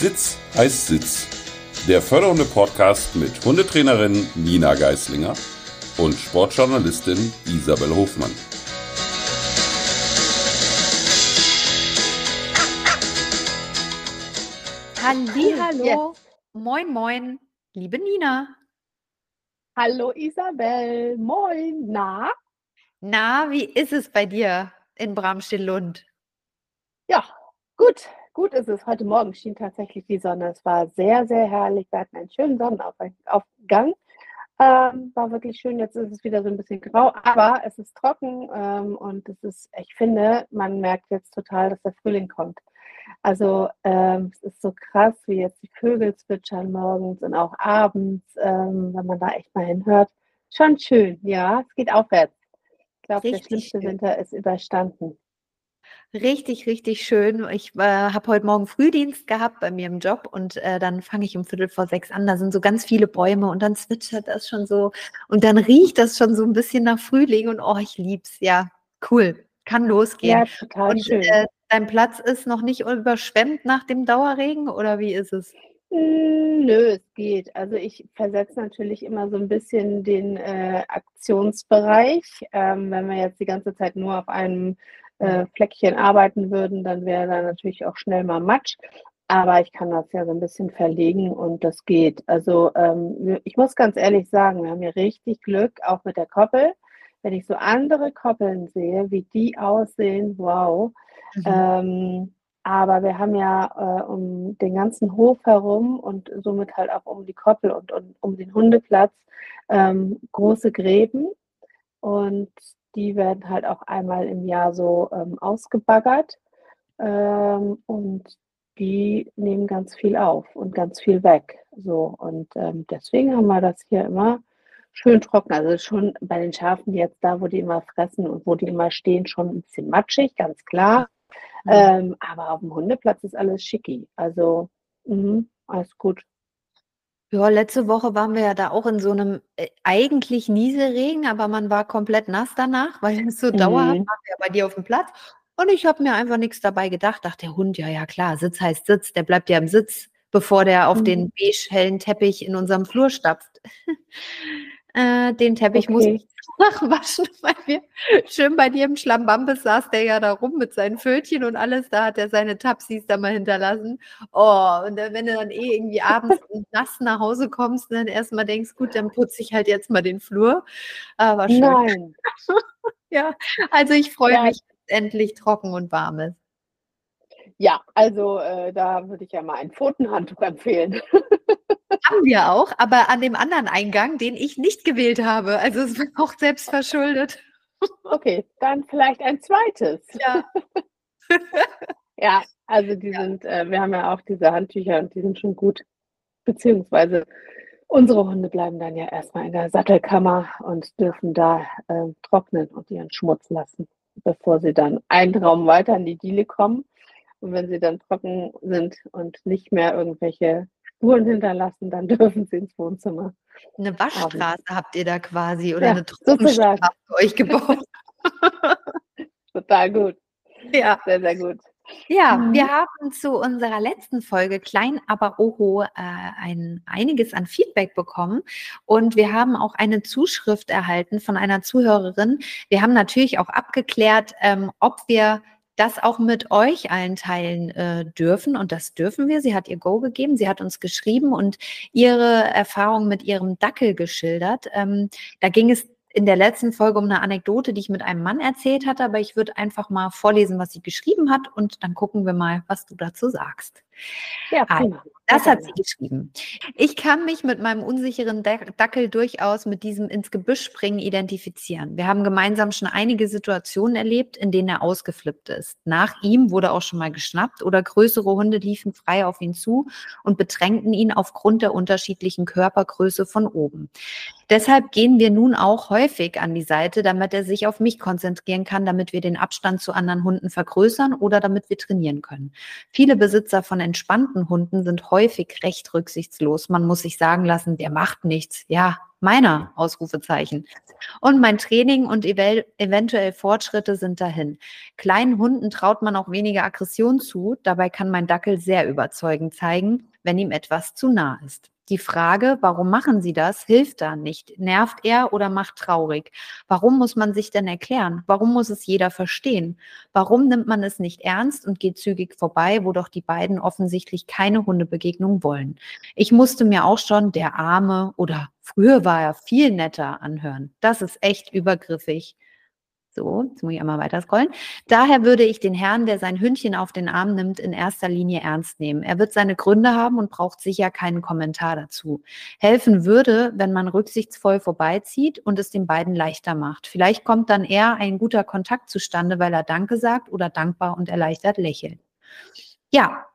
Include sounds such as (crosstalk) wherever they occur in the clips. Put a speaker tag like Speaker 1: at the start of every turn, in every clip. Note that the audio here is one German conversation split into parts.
Speaker 1: Sitz heißt Sitz. Der fördernde Podcast mit Hundetrainerin Nina Geislinger und Sportjournalistin Isabel Hofmann.
Speaker 2: Hallo, moin moin, liebe Nina.
Speaker 3: Hallo Isabel, moin, na?
Speaker 2: Na, wie ist es bei dir in Bramstill-Lund?
Speaker 3: Ja, gut, gut ist es. Heute Morgen schien tatsächlich die Sonne. Es war sehr, sehr herrlich. Wir hatten einen schönen Sonnenaufgang. Ähm, war wirklich schön. Jetzt ist es wieder so ein bisschen grau, aber es ist trocken ähm, und es ist, ich finde, man merkt jetzt total, dass der Frühling kommt. Also ähm, es ist so krass, wie jetzt die Vögel zwitschern morgens und auch abends, ähm, wenn man da echt mal hinhört. Schon schön, ja, es geht aufwärts. Ich glaube, der schlimmste schön. Winter ist überstanden.
Speaker 2: Richtig, richtig schön. Ich äh, habe heute Morgen Frühdienst gehabt bei mir im Job und äh, dann fange ich um Viertel vor sechs an. Da sind so ganz viele Bäume und dann zwitschert das schon so und dann riecht das schon so ein bisschen nach Frühling und oh, ich lieb's. Ja, cool. Kann losgehen. Ja,
Speaker 3: total
Speaker 2: und,
Speaker 3: schön.
Speaker 2: Äh, dein Platz ist noch nicht überschwemmt nach dem Dauerregen oder wie ist es?
Speaker 3: Hm, nö, es geht. Also ich versetze natürlich immer so ein bisschen den äh, Aktionsbereich. Ähm, wenn wir jetzt die ganze Zeit nur auf einem äh, Fleckchen arbeiten würden, dann wäre da natürlich auch schnell mal Matsch. Aber ich kann das ja so ein bisschen verlegen und das geht. Also ähm, ich muss ganz ehrlich sagen, wir haben hier richtig Glück, auch mit der Koppel. Wenn ich so andere Koppeln sehe, wie die aussehen, wow. Mhm. Ähm, aber wir haben ja äh, um den ganzen Hof herum und somit halt auch um die Koppel und, und um den Hundeplatz ähm, große Gräben. Und die werden halt auch einmal im Jahr so ähm, ausgebaggert. Ähm, und die nehmen ganz viel auf und ganz viel weg. So, und ähm, deswegen haben wir das hier immer schön trocken. Also schon bei den Schafen jetzt da, wo die immer fressen und wo die immer stehen, schon ein bisschen matschig, ganz klar. Mhm. Ähm, aber auf dem Hundeplatz ist alles schicki. Also mh, alles gut.
Speaker 2: Ja, letzte Woche waren wir ja da auch in so einem äh, eigentlich Nieselregen, aber man war komplett nass danach, weil es so dauerhaft
Speaker 3: Mhm.
Speaker 2: waren wir ja bei dir auf dem Platz. Und ich habe mir einfach nichts dabei gedacht. Dachte, der Hund, ja, ja, klar, Sitz heißt Sitz, der bleibt ja im Sitz, bevor der auf den
Speaker 3: Mhm.
Speaker 2: beige hellen Teppich in unserem Flur stapft. Äh, den Teppich muss
Speaker 3: Okay.
Speaker 2: ich (laughs) nachwaschen, weil wir schön bei dir im Schlambambes saß der ja da rum mit seinen Fötchen und alles. Da hat er seine Tapsis da mal hinterlassen. Oh, und dann, wenn du dann eh irgendwie abends (laughs) nass nach Hause kommst und dann erstmal denkst, gut, dann putze ich halt jetzt mal den Flur. Aber schön.
Speaker 3: Nein. (laughs)
Speaker 2: Ja, also ich freue
Speaker 3: Ja.
Speaker 2: mich, dass es endlich trocken und warm ist.
Speaker 3: Ja, also äh, da würde ich ja mal ein Pfotenhandtuch empfehlen.
Speaker 2: Haben wir auch, aber an dem anderen Eingang, den ich nicht gewählt habe. Also es war auch selbst verschuldet.
Speaker 3: Okay, dann vielleicht ein zweites.
Speaker 2: Ja. (laughs)
Speaker 3: Ja, also die sind, äh, wir haben ja auch diese Handtücher und die sind schon gut. Beziehungsweise unsere Hunde bleiben dann ja erstmal in der Sattelkammer und dürfen da äh, trocknen und ihren Schmutz lassen, bevor sie dann einen Raum weiter in die Diele kommen. Und wenn sie dann trocken sind und nicht mehr irgendwelche Spuren hinterlassen, dann (laughs) dürfen sie ins Wohnzimmer.
Speaker 2: Eine Waschstraße habt ihr da quasi oder
Speaker 3: Ja,
Speaker 2: eine
Speaker 3: sozusagen.
Speaker 2: Trockenstraße für euch gebaut. (laughs) (laughs)
Speaker 3: Total gut.
Speaker 2: ja.
Speaker 3: Sehr, sehr gut.
Speaker 2: Ja,
Speaker 3: Mhm.
Speaker 2: wir haben zu unserer letzten Folge Klein aber Oho äh, ein, einiges an Feedback bekommen und wir haben auch eine Zuschrift erhalten von einer Zuhörerin. Wir haben natürlich auch abgeklärt, ähm, ob wir das auch mit euch allen teilen äh, dürfen und das dürfen wir. Sie hat ihr Go gegeben, sie hat uns geschrieben und ihre Erfahrung mit ihrem Dackel geschildert. Ähm, da ging es in der letzten Folge um eine Anekdote, die ich mit einem Mann erzählt hatte, aber ich würde einfach mal vorlesen, was sie geschrieben hat und dann gucken wir mal, was du dazu sagst.
Speaker 3: Ja,
Speaker 2: Also,
Speaker 3: prima.
Speaker 2: Das
Speaker 3: Sehr
Speaker 2: hat sie geschrieben. Ich kann mich mit meinem unsicheren Dac- Dackel durchaus mit diesem ins Gebüsch springen identifizieren. Wir haben gemeinsam schon einige Situationen erlebt, in denen er ausgeflippt ist. Nach ihm wurde auch schon mal geschnappt oder größere Hunde liefen frei auf ihn zu und bedrängten ihn aufgrund der unterschiedlichen Körpergröße von oben. Deshalb gehen wir nun auch häufig an die Seite, damit er sich auf mich konzentrieren kann, damit wir den Abstand zu anderen Hunden vergrößern oder damit wir trainieren können. Viele Besitzer von entspannten Hunden sind häufig recht rücksichtslos. Man muss sich sagen lassen, der macht nichts. Ja, meiner Ausrufezeichen. Und mein Training und ev eventuell Fortschritte sind dahin. Kleinen Hunden traut man auch weniger Aggression zu. Dabei kann mein Dackel sehr überzeugend zeigen, wenn ihm etwas zu nah ist. Die Frage, warum machen sie das, hilft da nicht. Nervt er oder macht traurig? Warum muss man sich denn erklären? Warum muss es jeder verstehen? Warum nimmt man es nicht ernst und geht zügig vorbei, wo doch die beiden offensichtlich keine Hundebegegnung wollen? Ich musste mir auch schon der Arme oder früher war er viel netter anhören. Das ist echt übergriffig. So, jetzt muss ich einmal weiter scrollen. Daher würde ich den Herrn, der sein Hündchen auf den Arm nimmt, in erster Linie ernst nehmen. Er wird seine Gründe haben und braucht sicher keinen Kommentar dazu. Helfen würde, wenn man rücksichtsvoll vorbeizieht und es den beiden leichter macht. Vielleicht kommt dann eher ein guter Kontakt zustande, weil er Danke sagt oder dankbar und erleichtert lächelt. Ja,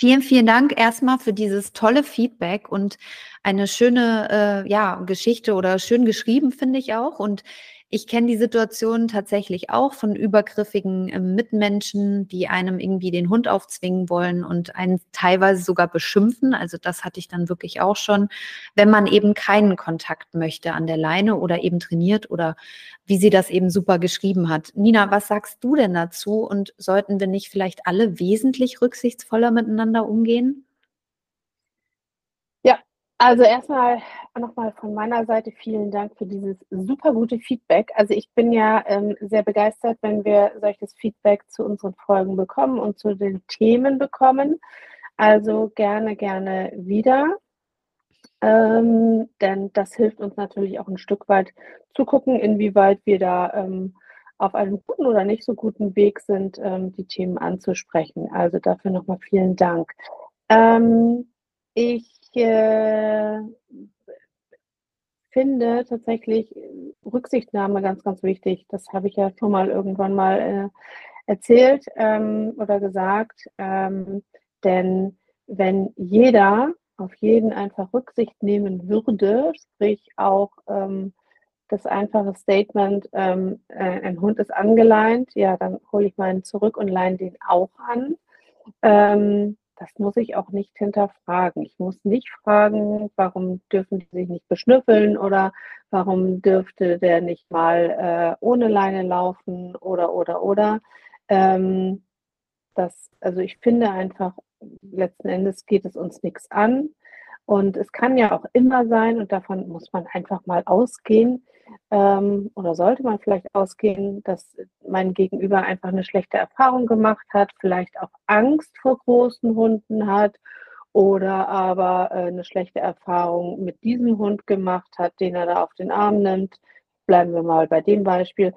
Speaker 2: Vielen, vielen Dank erstmal für dieses tolle Feedback und eine schöne äh, ja, Geschichte oder schön geschrieben, finde ich auch. Und ich kenne die Situation tatsächlich auch von übergriffigen äh, Mitmenschen, die einem irgendwie den Hund aufzwingen wollen und einen teilweise sogar beschimpfen. Also das hatte ich dann wirklich auch schon, wenn man eben keinen Kontakt möchte an der Leine oder eben trainiert oder wie sie das eben super geschrieben hat. Nina, was sagst du denn dazu? Und sollten wir nicht vielleicht alle wesentlich rücksichtsvoller miteinander umgehen?
Speaker 3: Also erstmal nochmal von meiner Seite vielen Dank für dieses super gute Feedback. Also ich bin ja ähm, sehr begeistert, wenn wir solches Feedback zu unseren Folgen bekommen und zu den Themen bekommen. Also gerne, gerne wieder. Ähm, denn das hilft uns natürlich auch ein Stück weit zu gucken, inwieweit wir da ähm, auf einem guten oder nicht so guten Weg sind, ähm, die Themen anzusprechen. Also dafür nochmal vielen Dank. Ähm, ich äh, finde tatsächlich Rücksichtnahme ganz, ganz wichtig. Das habe ich ja schon mal irgendwann mal äh, erzählt ähm, oder gesagt. Ähm, denn wenn jeder auf jeden einfach Rücksicht nehmen würde, sprich auch ähm, das einfache Statement, ähm, äh, ein Hund ist angeleint, ja, dann hole ich meinen zurück und leihe den auch an. Ähm, das muss ich auch nicht hinterfragen. Ich muss nicht fragen, warum dürfen die sich nicht beschnüffeln oder warum dürfte der nicht mal äh, ohne Leine laufen oder oder oder. Ähm, das, also ich finde einfach, letzten Endes geht es uns nichts an. Und es kann ja auch immer sein, und davon muss man einfach mal ausgehen, ähm, oder sollte man vielleicht ausgehen, dass mein Gegenüber einfach eine schlechte Erfahrung gemacht hat, vielleicht auch Angst vor großen Hunden hat oder aber äh, eine schlechte Erfahrung mit diesem Hund gemacht hat, den er da auf den Arm nimmt. Bleiben wir mal bei dem Beispiel.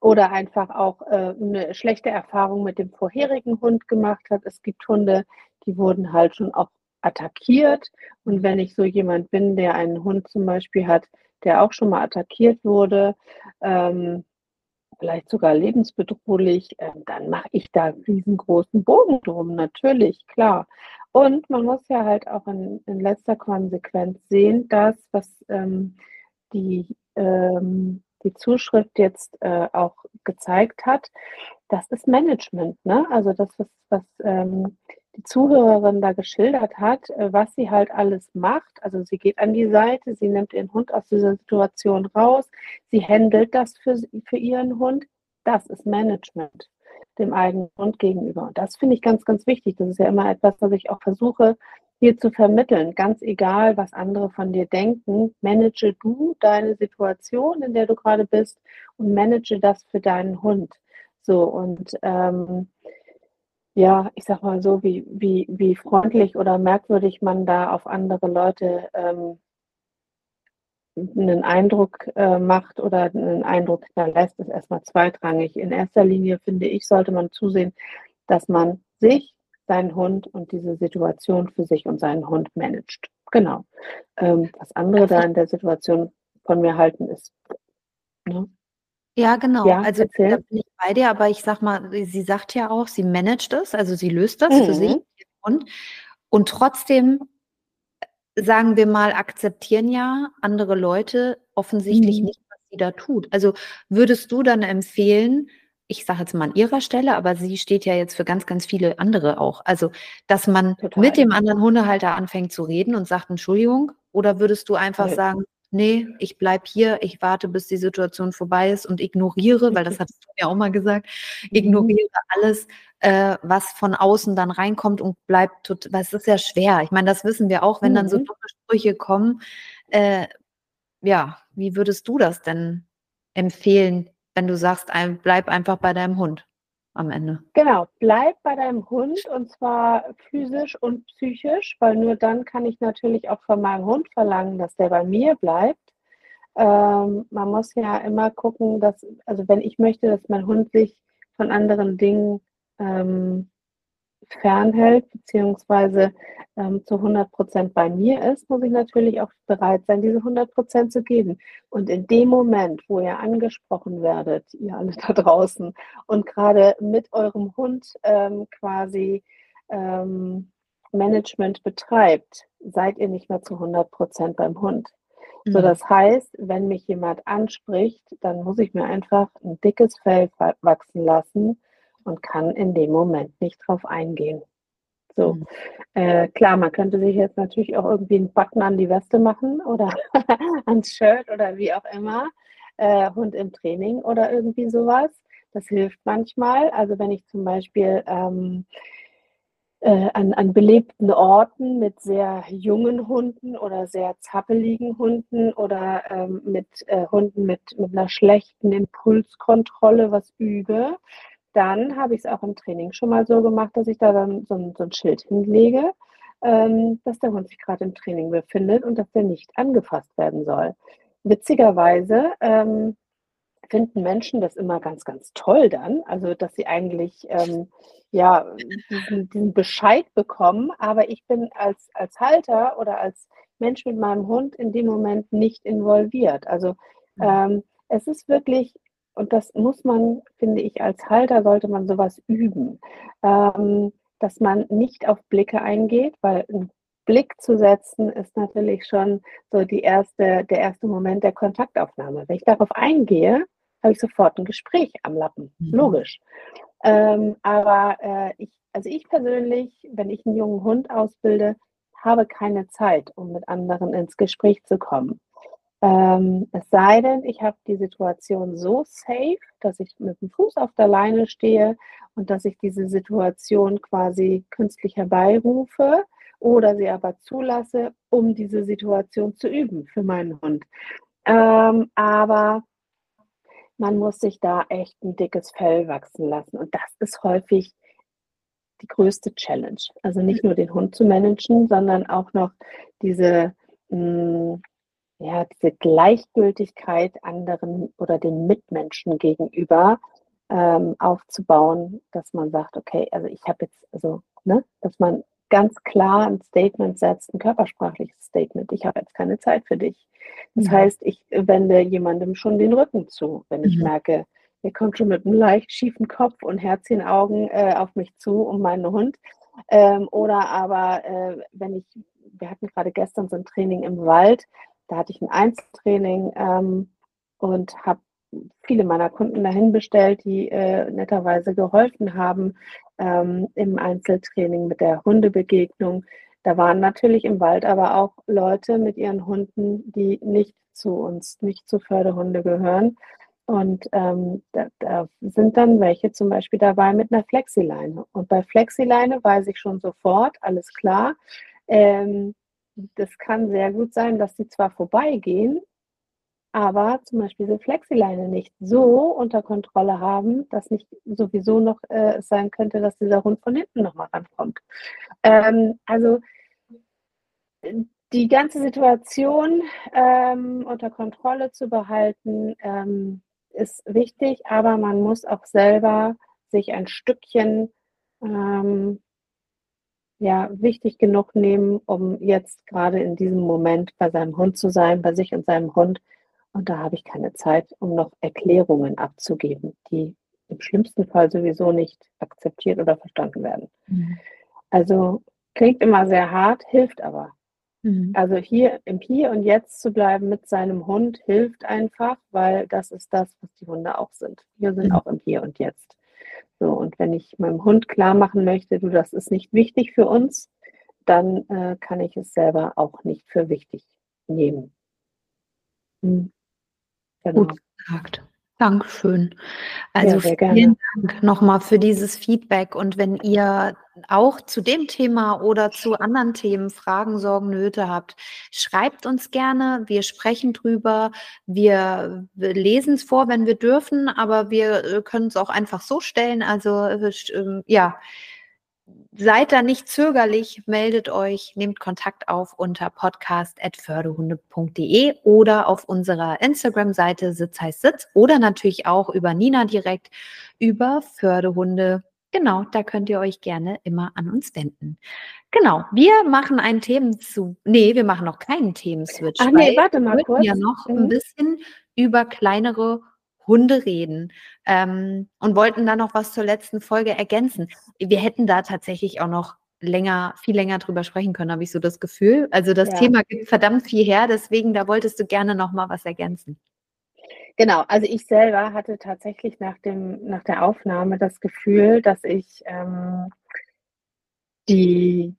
Speaker 3: Oder einfach auch äh, eine schlechte Erfahrung mit dem vorherigen Hund gemacht hat. Es gibt Hunde, die wurden halt schon auch attackiert. Und wenn ich so jemand bin, der einen Hund zum Beispiel hat, der auch schon mal attackiert wurde, ähm, vielleicht sogar lebensbedrohlich, äh, dann mache ich da riesengroßen Bogen drum, natürlich, klar. Und man muss ja halt auch in, in letzter Konsequenz sehen, dass, was ähm, die, ähm, die Zuschrift jetzt äh, auch gezeigt hat, das ist Management. Ne? Also das, was, was ähm, die Zuhörerin da geschildert hat, äh, was sie halt alles macht. Also sie geht an die Seite, sie nimmt ihren Hund aus dieser Situation raus, sie handelt das für, für ihren Hund. Das ist Management dem eigenen Hund gegenüber. Und das finde ich ganz, ganz wichtig. Das ist ja immer etwas, was ich auch versuche, hier zu vermitteln. Ganz egal, was andere von dir denken, manage du deine Situation, in der du gerade bist und manage das für deinen Hund. So, und ähm, ja, ich sag mal so, wie, wie, wie freundlich oder merkwürdig man da auf andere Leute ähm, einen Eindruck äh, macht oder einen Eindruck hinterlässt, ist erstmal zweitrangig. In erster Linie, finde ich, sollte man zusehen, dass man sich, seinen Hund und diese Situation für sich und seinen Hund managt. Genau. Ähm, was andere da in der Situation von mir halten, ist.
Speaker 2: Ne? Ja, genau. Ja, also da bin ich bei dir, aber ich sag mal, sie sagt ja auch, sie managt es, also sie löst das für sich mhm. und, und trotzdem sagen wir mal, akzeptieren ja andere Leute offensichtlich Mhm. nicht, was sie da tut. Also würdest du dann empfehlen, ich sage jetzt mal an ihrer Stelle, aber sie steht ja jetzt für ganz, ganz viele andere auch. Also, dass man Total. mit dem anderen Hundehalter anfängt zu reden und sagt, Entschuldigung, oder würdest du einfach okay. sagen, nee, ich bleibe hier, ich warte, bis die Situation vorbei ist und ignoriere, weil das (laughs) hattest du ja auch mal gesagt, mhm. ignoriere alles, äh, was von außen dann reinkommt und bleibt, weil es ist ja schwer. Ich meine, das wissen wir auch, wenn dann so mhm. dumme Sprüche kommen. Äh, ja, wie würdest du das denn empfehlen, wenn du sagst, bleib einfach bei deinem Hund am Ende?
Speaker 3: Genau, bleib bei deinem Hund und zwar physisch und psychisch, weil nur dann kann ich natürlich auch von meinem Hund verlangen, dass der bei mir bleibt. Ähm, man muss ja immer gucken, dass, also wenn ich möchte, dass mein Hund sich von anderen Dingen ähm, fernhält, beziehungsweise ähm, zu 100 Prozent bei mir ist, muss ich natürlich auch bereit sein, diese 100 Prozent zu geben. Und in dem Moment, wo ihr angesprochen werdet, ihr alle da draußen, und gerade mit eurem Hund ähm, quasi ähm, Management betreibt, seid ihr nicht mehr zu 100 Prozent beim Hund. So, mhm. das heißt, wenn mich jemand anspricht, dann muss ich mir einfach ein dickes Fell wachsen lassen und kann in dem Moment nicht drauf eingehen. So, mhm. äh, klar, man könnte sich jetzt natürlich auch irgendwie einen Button an die Weste machen oder (laughs) ans Shirt oder wie auch immer, äh, Hund im Training oder irgendwie sowas. Das hilft manchmal. Also wenn ich zum Beispiel ähm, äh, an, an belebten Orten mit sehr jungen Hunden oder sehr zappeligen Hunden oder ähm, mit äh, Hunden mit, mit einer schlechten Impulskontrolle was übe, dann habe ich es auch im Training schon mal so gemacht, dass ich da dann so ein, so ein Schild hinlege, ähm, dass der Hund sich gerade im Training befindet und dass der nicht angefasst werden soll. Witzigerweise ähm, finden Menschen das immer ganz, ganz toll dann, also dass sie eigentlich ähm, ja diesen, diesen, Bescheid bekommen, aber ich bin als, als Halter oder als Mensch mit meinem Hund in dem Moment nicht involviert. Also mhm. ähm, es ist wirklich und das muss man, finde ich, als Halter sollte man sowas üben, ähm, dass man nicht auf Blicke eingeht, weil ein Blick zu setzen ist natürlich schon so die erste, der erste Moment der Kontaktaufnahme. Wenn ich darauf eingehe, habe ich sofort ein Gespräch am Lappen, mhm. logisch. Ähm, aber äh, ich, also ich persönlich, wenn ich einen jungen Hund ausbilde, habe keine Zeit, um mit anderen ins Gespräch zu kommen. Ähm, es sei denn, ich habe die Situation so safe, dass ich mit dem Fuß auf der Leine stehe und dass ich diese Situation quasi künstlich herbeirufe oder sie aber zulasse, um diese Situation zu üben für meinen Hund. Ähm, aber man muss sich da echt ein dickes Fell wachsen lassen und das ist häufig die größte Challenge. Also nicht nur den Hund zu managen, sondern auch noch diese mh, hm, ja, diese Gleichgültigkeit anderen oder den Mitmenschen gegenüber ähm, aufzubauen, dass man sagt, okay, also ich habe jetzt, also, ne, dass man ganz klar ein Statement setzt, ein körpersprachliches Statement. Ich habe jetzt keine Zeit für dich. Das mhm. heißt, ich wende jemandem schon den Rücken zu, wenn ich mhm. merke, er kommt schon mit einem leicht schiefen Kopf und Herzchenaugen äh, auf mich zu, um meinen Hund. Ähm, oder aber, äh, wenn ich, wir hatten gerade gestern so ein Training im Wald, da hatte ich ein Einzeltraining ähm, und habe viele meiner Kunden dahin bestellt, die äh, netterweise geholfen haben ähm, im Einzeltraining mit der Hundebegegnung. Da waren natürlich im Wald aber auch Leute mit ihren Hunden, die nicht zu uns, nicht zu Förderhunde gehören. Und ähm, da, da, sind dann welche zum Beispiel dabei mit einer Flexileine. Und bei Flexileine weiß ich schon sofort, alles klar. Ähm, das kann sehr gut sein, dass sie zwar vorbeigehen, aber zum Beispiel diese Flexileine nicht so unter Kontrolle haben, dass nicht sowieso noch äh, sein könnte, dass dieser Hund von hinten nochmal rankommt. Ähm, also die ganze Situation ähm, unter Kontrolle zu behalten, ähm, ist wichtig, aber man muss auch selber sich ein Stückchen ähm, ja, wichtig genug nehmen, um jetzt gerade in diesem Moment bei seinem Hund zu sein, bei sich und seinem Hund. Und da habe ich keine Zeit, um noch Erklärungen abzugeben, die im schlimmsten Fall sowieso nicht akzeptiert oder verstanden werden. Mhm. Also klingt immer sehr hart, hilft aber. Mhm. Also hier im Hier und Jetzt zu bleiben mit seinem Hund hilft einfach, weil das ist das, was die Hunde auch sind. Wir sind mhm. auch im Hier und Jetzt. So, und wenn ich meinem Hund klar machen möchte, du, das ist nicht wichtig für uns, dann äh, kann ich es selber auch nicht für wichtig nehmen.
Speaker 2: Mhm. Genau. Gut gesagt. Dankeschön. Also ja, vielen Dank nochmal für dieses Feedback. Und wenn ihr auch zu dem Thema oder zu anderen Themen Fragen, Sorgen, Nöte habt, schreibt uns gerne. Wir sprechen drüber. Wir, wir lesen es vor, wenn wir dürfen, aber wir äh, können es auch einfach so stellen. Also äh, ähm, ja, seid da nicht zögerlich, meldet euch, nehmt Kontakt auf unter podcast.fördehunde.de oder auf unserer Instagram-Seite Sitz heißt Sitz oder natürlich auch über Nina direkt über Fördehunde. Genau, da könnt ihr euch gerne immer an uns wenden. Genau, wir machen einen Themen zu, nee, wir machen noch keinen Themenswitch.
Speaker 3: Ach nee, warte mal
Speaker 2: wir kurz. ja noch mhm. ein bisschen über kleinere Hunde reden ähm, und wollten da noch was zur letzten Folge ergänzen. Wir hätten da tatsächlich auch noch länger, viel länger drüber sprechen können, habe ich so das Gefühl. Also das ja. Thema gibt verdammt viel her, deswegen da wolltest du gerne noch mal was ergänzen.
Speaker 3: Genau, also ich selber hatte tatsächlich nach, dem, nach der Aufnahme das Gefühl, dass ich ähm, die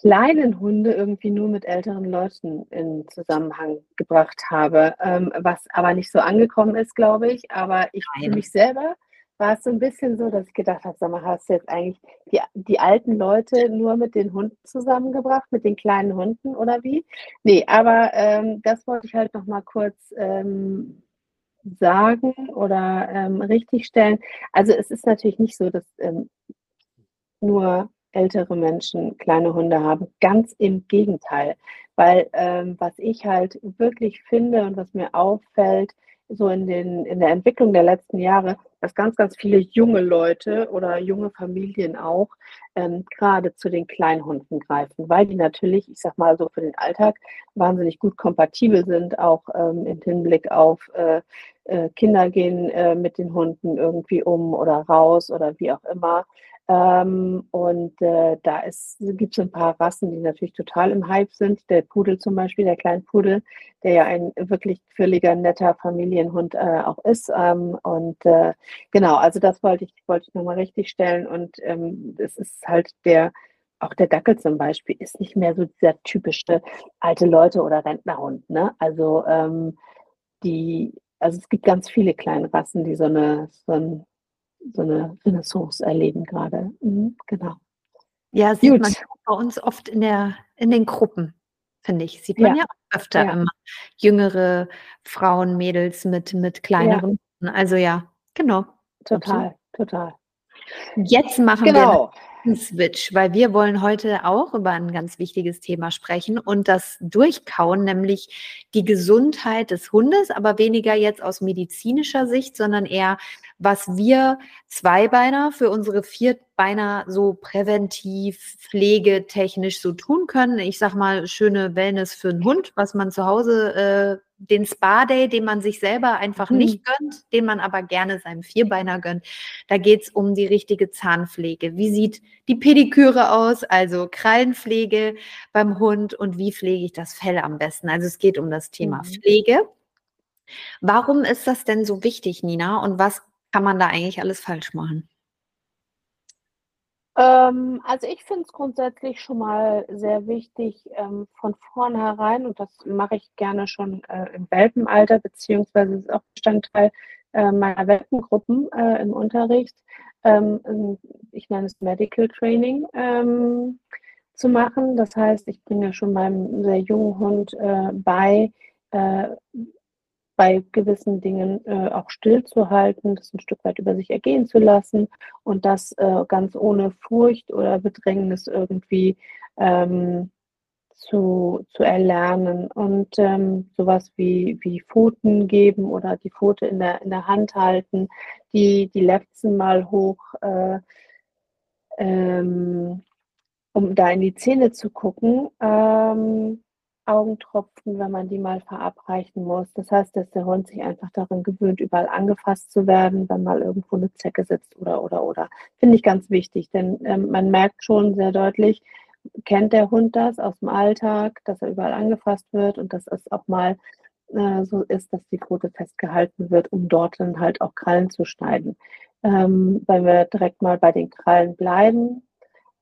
Speaker 3: kleinen Hunde irgendwie nur mit älteren Leuten in Zusammenhang gebracht habe, ähm, was aber nicht so angekommen ist, glaube ich. Aber ich für mich selber war es so ein bisschen so, dass ich gedacht habe, sag mal, hast du jetzt eigentlich die, die alten Leute nur mit den Hunden zusammengebracht, mit den kleinen Hunden oder wie? Nee, aber ähm, das wollte ich halt noch mal kurz ähm, sagen oder ähm, richtigstellen. Also es ist natürlich nicht so, dass ähm, nur ältere Menschen kleine Hunde haben. Ganz im Gegenteil. Weil ähm, was ich halt wirklich finde und was mir auffällt, so in, den, in der Entwicklung der letzten Jahre, dass ganz, ganz viele junge Leute oder junge Familien auch ähm, gerade zu den Kleinhunden greifen, weil die natürlich, ich sag mal so für den Alltag, wahnsinnig gut kompatibel sind, auch ähm, im Hinblick auf äh, äh, Kinder gehen äh, mit den Hunden irgendwie um oder raus oder wie auch immer. Ähm, und äh, da gibt es ein paar Rassen, die natürlich total im Hype sind. Der Pudel zum Beispiel, der Kleinpudel, der ja ein wirklich völliger netter Familienhund äh, auch ist. Ähm, und äh, genau, also das wollte ich, wollte ich nochmal richtig stellen. Und ähm, es ist halt der, auch der Dackel zum Beispiel, ist nicht mehr so dieser typische alte Leute oder Rentnerhund. Ne? Also ähm, die, also es gibt ganz viele kleine Rassen, die so eine, so ein so eine Renaissance erleben gerade. Mhm, genau.
Speaker 2: Ja, sieht Gut. man bei uns oft in, der, in den Gruppen, finde ich. Sieht man ja, ja öfter ja. immer jüngere Frauen, Mädels mit, mit kleineren. Ja. Also ja, genau.
Speaker 3: Total, total.
Speaker 2: Jetzt machen genau. wir Switch, weil wir wollen heute auch über ein ganz wichtiges Thema sprechen und das Durchkauen, nämlich die Gesundheit des Hundes, aber weniger jetzt aus medizinischer Sicht, sondern eher, was wir Zweibeiner für unsere Vierbeiner so präventiv, pflegetechnisch so tun können. Ich sag mal, schöne Wellness für einen Hund, was man zu Hause äh, den Spa-Day, den man sich selber einfach mhm. nicht gönnt, den man aber gerne seinem Vierbeiner gönnt. Da geht es um die richtige Zahnpflege. Wie sieht die Pediküre aus, also Krallenpflege beim Hund und wie pflege ich das Fell am besten? Also es geht um das Thema mhm. Pflege. Warum ist das denn so wichtig, Nina? Und was kann man da eigentlich alles falsch machen?
Speaker 3: Ähm, also ich finde es grundsätzlich schon mal sehr wichtig ähm, von vornherein, und das mache ich gerne schon äh, im Welpenalter, beziehungsweise ist auch Bestandteil äh, meiner Welpengruppen äh, im Unterricht. Ähm, ich nenne es Medical Training ähm, zu machen. Das heißt, ich bringe schon meinem sehr jungen Hund äh, bei, äh, bei gewissen Dingen äh, auch stillzuhalten, das ein Stück weit über sich ergehen zu lassen und das äh, ganz ohne Furcht oder Bedrängnis irgendwie ähm, zu, zu erlernen. Und ähm, sowas wie, wie Pfoten geben oder die Pfote in der, in der Hand halten, die, die Lefzen mal hoch, äh, ähm, um da in die Zähne zu gucken. Ähm, Augentropfen, wenn man die mal verabreichen muss. Das heißt, dass der Hund sich einfach daran gewöhnt, überall angefasst zu werden, wenn mal irgendwo eine Zecke sitzt oder oder oder. Finde ich ganz wichtig, denn ähm, man merkt schon sehr deutlich, kennt der Hund das aus dem Alltag, dass er überall angefasst wird und dass es auch mal äh, so ist, dass die Pfote festgehalten wird, um dort dann halt auch Krallen zu schneiden. Ähm, wenn wir direkt mal bei den Krallen bleiben,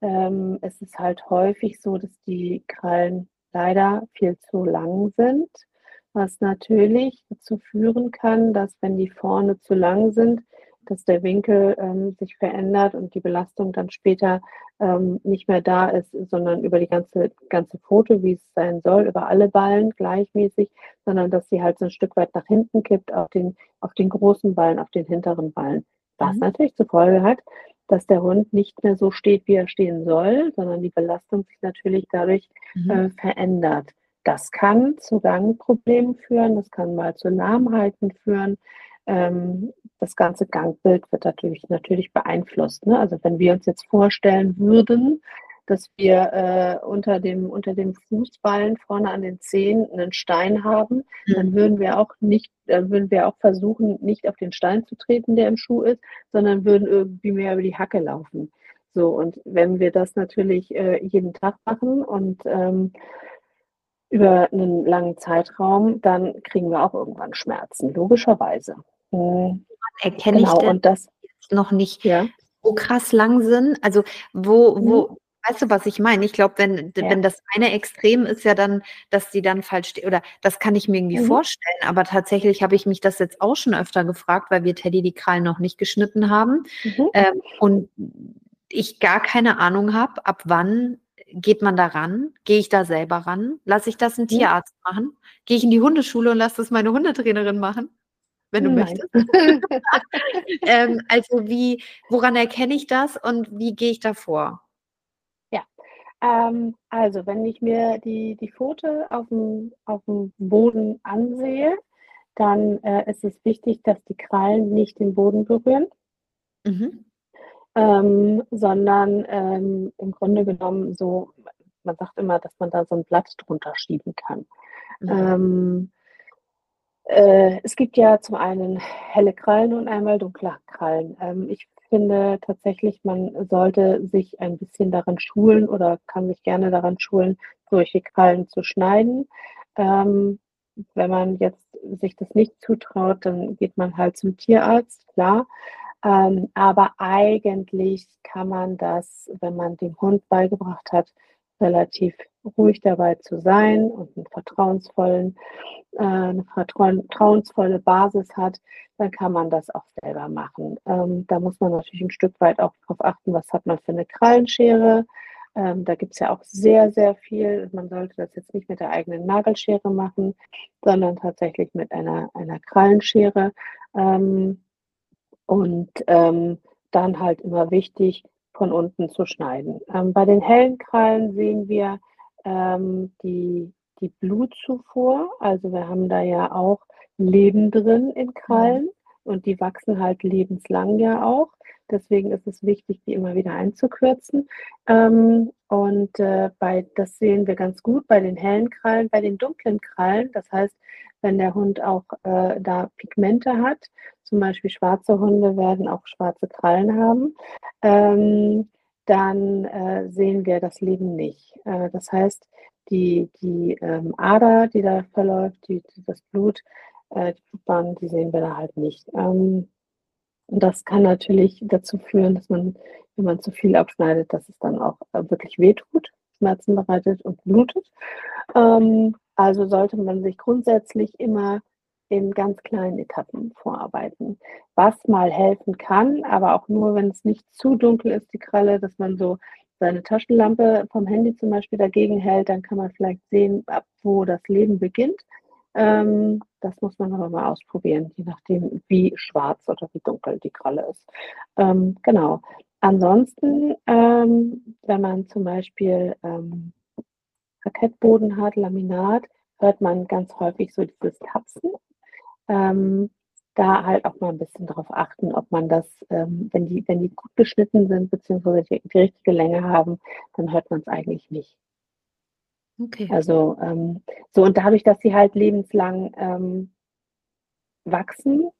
Speaker 3: ähm, es ist halt häufig so, dass die Krallen leider viel zu lang sind, was natürlich dazu führen kann, dass wenn die vorne zu lang sind, dass der Winkel ähm, sich verändert und die Belastung dann später ähm, nicht mehr da ist, sondern über die ganze, ganze Pfote, wie es sein soll, über alle Ballen gleichmäßig, sondern dass sie halt so ein Stück weit nach hinten kippt auf den, auf den großen Ballen, auf den hinteren Ballen. Was mhm. natürlich zur Folge hat, dass der Hund nicht mehr so steht, wie er stehen soll, sondern die Belastung sich natürlich dadurch mhm. äh, verändert. Das kann zu Gangproblemen führen, das kann mal zu Lahmheiten führen. Ähm, das ganze Gangbild wird natürlich, natürlich beeinflusst. Ne? Also wenn wir uns jetzt vorstellen würden, dass wir äh, unter, dem, unter dem Fußballen vorne an den Zehen einen Stein haben, mhm. dann würden wir auch nicht, dann würden wir auch versuchen, nicht auf den Stein zu treten, der im Schuh ist, sondern würden irgendwie mehr über die Hacke laufen. So, und wenn wir das natürlich äh, jeden Tag machen und ähm, über einen langen Zeitraum, dann kriegen wir auch irgendwann Schmerzen, logischerweise.
Speaker 2: Mhm. Erkenne genau, ich denn und das noch nicht ja. so krass lang sind? Also wo, wo, mhm. Weißt du, was ich meine? Ich glaube, wenn, ja. wenn das eine Extrem ist ja dann, dass die dann falsch steht, oder das kann ich mir irgendwie mhm. vorstellen, aber tatsächlich habe ich mich das jetzt auch schon öfter gefragt, weil wir Teddy die Krallen noch nicht geschnitten haben mhm. ähm, und ich gar keine Ahnung habe, ab wann geht man da ran? Gehe ich da selber ran? Lasse ich das einen mhm. Tierarzt machen? Gehe ich in die Hundeschule und lasse das meine Hundetrainerin machen? wenn du Nein. möchtest. (laughs) ähm, also wie, woran erkenne ich das und wie gehe ich da vor?
Speaker 3: Ähm, also, wenn ich mir die, die Pfote auf dem, auf dem Boden ansehe, dann äh, ist es wichtig, dass die Krallen nicht den Boden berühren, mhm. ähm, sondern ähm, im Grunde genommen so, man sagt immer, dass man da so ein Blatt drunter schieben kann. Mhm. Ähm, äh, es gibt ja zum einen helle Krallen und einmal dunkle Krallen. Ähm, ich finde tatsächlich, man sollte sich ein bisschen daran schulen oder kann sich gerne daran schulen, solche Krallen zu schneiden. Ähm, wenn man jetzt sich das nicht zutraut, dann geht man halt zum Tierarzt, klar. Ähm, aber eigentlich kann man das, wenn man dem Hund beigebracht hat, relativ ruhig dabei zu sein und einen vertrauensvollen, äh, eine vertrauensvolle Basis hat, dann kann man das auch selber machen. Ähm, da muss man natürlich ein Stück weit auch darauf achten, was hat man für eine Krallenschere. Ähm, da gibt es ja auch sehr, sehr viel. Man sollte das jetzt nicht mit der eigenen Nagelschere machen, sondern tatsächlich mit einer, einer Krallenschere. Ähm, und ähm, dann halt immer wichtig, von unten zu schneiden. Ähm, bei den hellen Krallen sehen wir ähm, die, die Blutzufuhr. Also wir haben da ja auch Leben drin in Krallen mhm. und die wachsen halt lebenslang ja auch. Deswegen ist es wichtig, die immer wieder einzukürzen. Ähm, und äh, bei, das sehen wir ganz gut bei den hellen Krallen, bei den dunklen Krallen. Das heißt, wenn der Hund auch äh, da Pigmente hat, zum Beispiel schwarze Hunde werden auch schwarze Krallen haben, ähm, dann äh, sehen wir das Leben nicht. Äh, das heißt, die, die ähm, Ader, die da verläuft, die, das Blut, äh, die Blutbahn, die sehen wir da halt nicht. Ähm, und das kann natürlich dazu führen, dass man, wenn man zu viel abschneidet, dass es dann auch äh, wirklich wehtut, Schmerzen bereitet und blutet. Ähm, also sollte man sich grundsätzlich immer in ganz kleinen Etappen vorarbeiten. Was mal helfen kann, aber auch nur, wenn es nicht zu dunkel ist, die Kralle, dass man so seine Taschenlampe vom Handy zum Beispiel dagegen hält, dann kann man vielleicht sehen, ab wo das Leben beginnt. Ähm, das muss man aber mal ausprobieren, je nachdem, wie schwarz oder wie dunkel die Kralle ist. Ähm, genau. Ansonsten, ähm, wenn man zum Beispiel ähm, Parkettboden hat, Laminat, hört man ganz häufig so dieses Tapsen. Ähm, da halt auch mal ein bisschen darauf achten, ob man das, ähm, wenn, die, wenn die gut geschnitten sind, beziehungsweise die, die richtige Länge haben, dann hört man es eigentlich nicht. Okay. Also ähm, so und dadurch, dass sie halt lebenslang ähm, wachsen,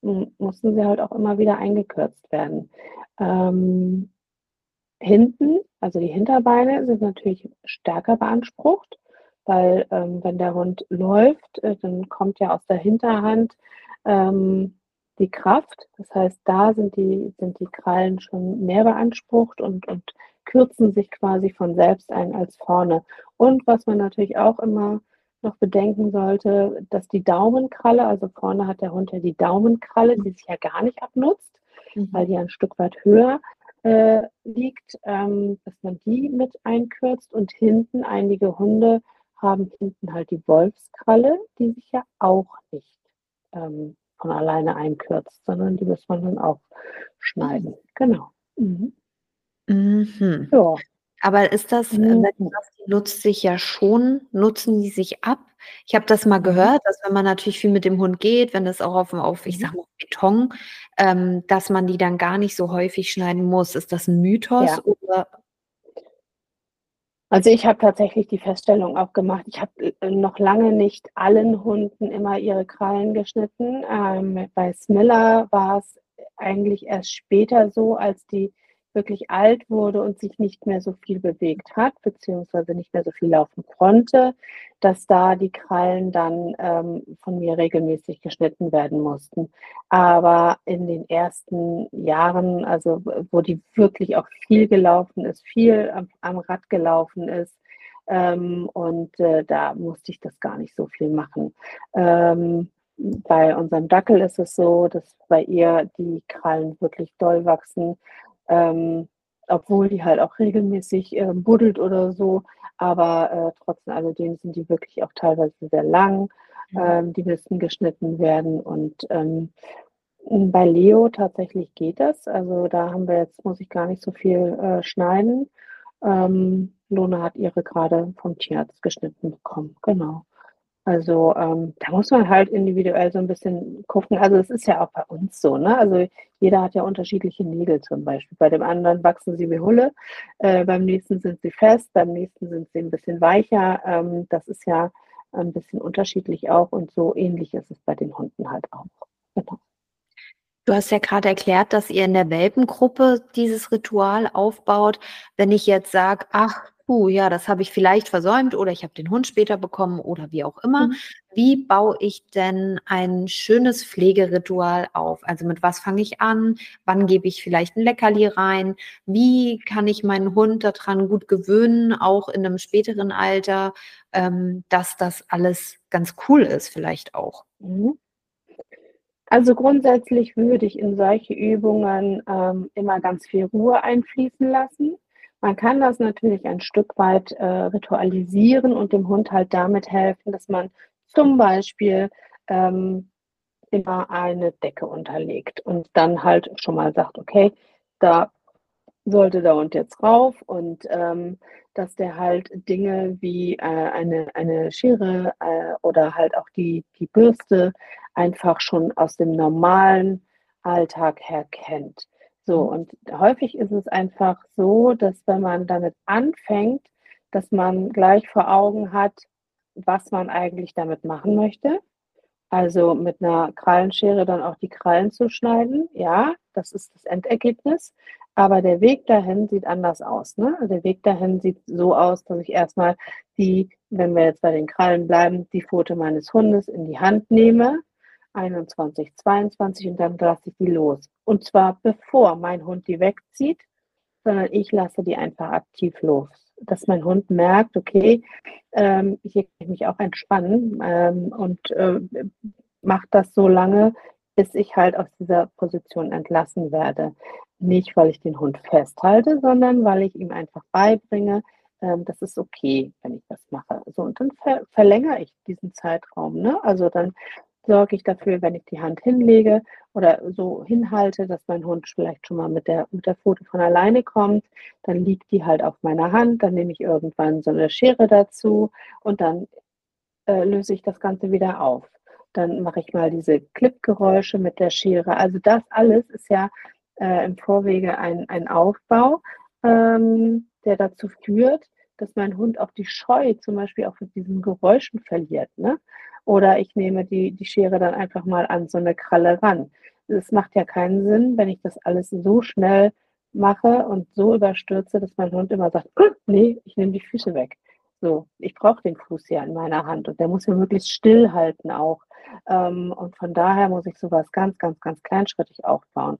Speaker 3: mussten sie halt auch immer wieder eingekürzt werden. Ähm, hinten, also die Hinterbeine, sind natürlich stärker beansprucht, weil ähm, wenn der Hund läuft, äh, dann kommt ja aus der Hinterhand ähm, die Kraft. Das heißt, da sind die, sind die Krallen schon mehr beansprucht und, und kürzen sich quasi von selbst ein als vorne. Und was man natürlich auch immer noch bedenken sollte, dass die Daumenkralle, also vorne hat der Hund ja die Daumenkralle, die sich ja gar nicht abnutzt, mhm. weil die ein Stück weit höher äh, liegt, ähm, dass man die mit einkürzt und hinten einige Hunde haben hinten halt die Wolfskralle, die sich ja auch nicht ähm, von alleine einkürzt, sondern die muss man dann auch schneiden. Genau. Mhm.
Speaker 2: Mhm. Ja. Aber ist das, äh, mhm. das nutzt sich ja schon, nutzen die sich ab? Ich habe das mal mhm. gehört, dass wenn man natürlich viel mit dem Hund geht, wenn das auch auf, auf ich mhm. sag mal, Beton, ähm, dass man die dann gar nicht so häufig schneiden muss. Ist das ein Mythos ja. oder
Speaker 3: also ich habe tatsächlich die Feststellung auch gemacht, ich habe äh, noch lange nicht allen Hunden immer ihre Krallen geschnitten. Ähm, bei Smiller war es eigentlich erst später so, als die wirklich alt wurde und sich nicht mehr so viel bewegt hat, beziehungsweise nicht mehr so viel laufen konnte, dass da die Krallen dann ähm, von mir regelmäßig geschnitten werden mussten. Aber in den ersten Jahren, also wo die wirklich auch viel gelaufen ist, viel am, am Rad gelaufen ist, ähm, und äh, da musste ich das gar nicht so viel machen. Ähm, bei unserem Dackel ist es so, dass bei ihr die Krallen wirklich doll wachsen ähm, obwohl die halt auch regelmäßig äh, buddelt oder so. Aber äh, trotzdem alledem sind die wirklich auch teilweise sehr lang. Mhm. Ähm, die müssen geschnitten werden. Und ähm, bei Leo tatsächlich geht das. Also da haben wir jetzt, muss ich gar nicht so viel äh, schneiden. Ähm, Lona hat ihre gerade vom Tierarzt geschnitten bekommen. Genau. Also ähm, da muss man halt individuell so ein bisschen gucken. Also es ist ja auch bei uns so, ne? Also jeder hat ja unterschiedliche Nägel zum Beispiel. Bei dem anderen wachsen sie wie Hulle, äh, beim nächsten sind sie fest, beim nächsten sind sie ein bisschen weicher. Ähm, das ist ja ein bisschen unterschiedlich auch und so ähnlich ist es bei den Hunden halt auch. Genau.
Speaker 2: Du hast ja gerade erklärt, dass ihr in der Welpengruppe dieses Ritual aufbaut. Wenn ich jetzt sage, ach, puh, ja, das habe ich vielleicht versäumt oder ich habe den Hund später bekommen oder wie auch immer. Mhm. Wie baue ich denn ein schönes Pflegeritual auf? Also mit was fange ich an? Wann gebe ich vielleicht ein Leckerli rein? Wie kann ich meinen Hund daran gut gewöhnen, auch in einem späteren Alter, ähm, dass das alles ganz cool ist, vielleicht auch? Mhm.
Speaker 3: Also grundsätzlich würde ich in solche Übungen ähm, immer ganz viel Ruhe einfließen lassen. Man kann das natürlich ein Stück weit äh, ritualisieren und dem Hund halt damit helfen, dass man zum Beispiel ähm, immer eine Decke unterlegt und dann halt schon mal sagt, okay, da sollte der Hund jetzt rauf und ähm, dass der halt Dinge wie äh, eine, eine Schere äh, oder halt auch die, die Bürste einfach schon aus dem normalen Alltag her kennt. So, mhm. und häufig ist es einfach so, dass wenn man damit anfängt, dass man gleich vor Augen hat, was man eigentlich damit machen möchte. Also mit einer Krallenschere dann auch die Krallen zu schneiden. Ja, das ist das Endergebnis. Aber der Weg dahin sieht anders aus. Ne? Der Weg dahin sieht so aus, dass ich erstmal die, wenn wir jetzt bei den Krallen bleiben, die Pfote meines Hundes in die Hand nehme 21, 22 und dann lasse ich die los. Und zwar bevor mein Hund die wegzieht, sondern ich lasse die einfach aktiv los. Dass mein Hund merkt, okay, ähm, hier kann ich mich auch entspannen ähm, und äh, macht das so lange, bis ich halt aus dieser Position entlassen werde. Nicht, weil ich den Hund festhalte, sondern weil ich ihm einfach beibringe, ähm, das ist okay, wenn ich das mache. So, und dann ver verlängere ich diesen Zeitraum. Ne? Also dann sorge ich dafür, wenn ich die Hand hinlege oder so hinhalte, dass mein Hund vielleicht schon mal mit der, mit der Pfote von alleine kommt. Dann liegt die halt auf meiner Hand. Dann nehme ich irgendwann so eine Schere dazu und dann äh, löse ich das Ganze wieder auf. Dann mache ich mal diese Klippgeräusche mit der Schere. Also das alles ist ja äh, im Vorwege ein, ein Aufbau, ähm, der dazu führt, dass mein Hund auch die Scheu zum Beispiel auch mit diesen Geräuschen verliert. Ne? Oder ich nehme die, die Schere dann einfach mal an so eine Kralle ran. Es macht ja keinen Sinn, wenn ich das alles so schnell mache und so überstürze, dass mein Hund immer sagt, hm, nee, ich nehme die Füße weg. So, ich brauche den Fuß ja in meiner Hand und der muss mir möglichst still halten auch. Ähm, und von daher muss ich sowas ganz, ganz, ganz kleinschrittig aufbauen.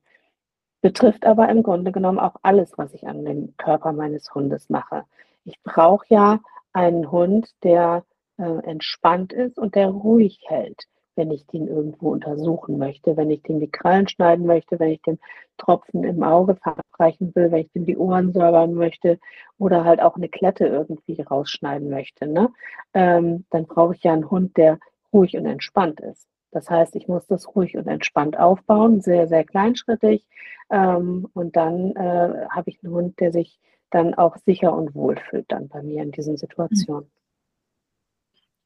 Speaker 3: Betrifft aber im Grunde genommen auch alles, was ich an dem Körper meines Hundes mache. Ich brauche ja einen Hund, der äh, entspannt ist und der ruhig hält wenn ich den irgendwo untersuchen möchte, wenn ich dem die Krallen schneiden möchte, wenn ich dem Tropfen im Auge verabreichen will, wenn ich dem die Ohren säubern möchte oder halt auch eine Klette irgendwie rausschneiden möchte, ne? Ähm, dann brauche ich ja einen Hund, der ruhig und entspannt ist. Das heißt, ich muss das ruhig und entspannt aufbauen, sehr, sehr kleinschrittig. Ähm, und dann äh, habe ich einen Hund, der sich dann auch sicher und wohl fühlt dann bei mir in diesen Situationen.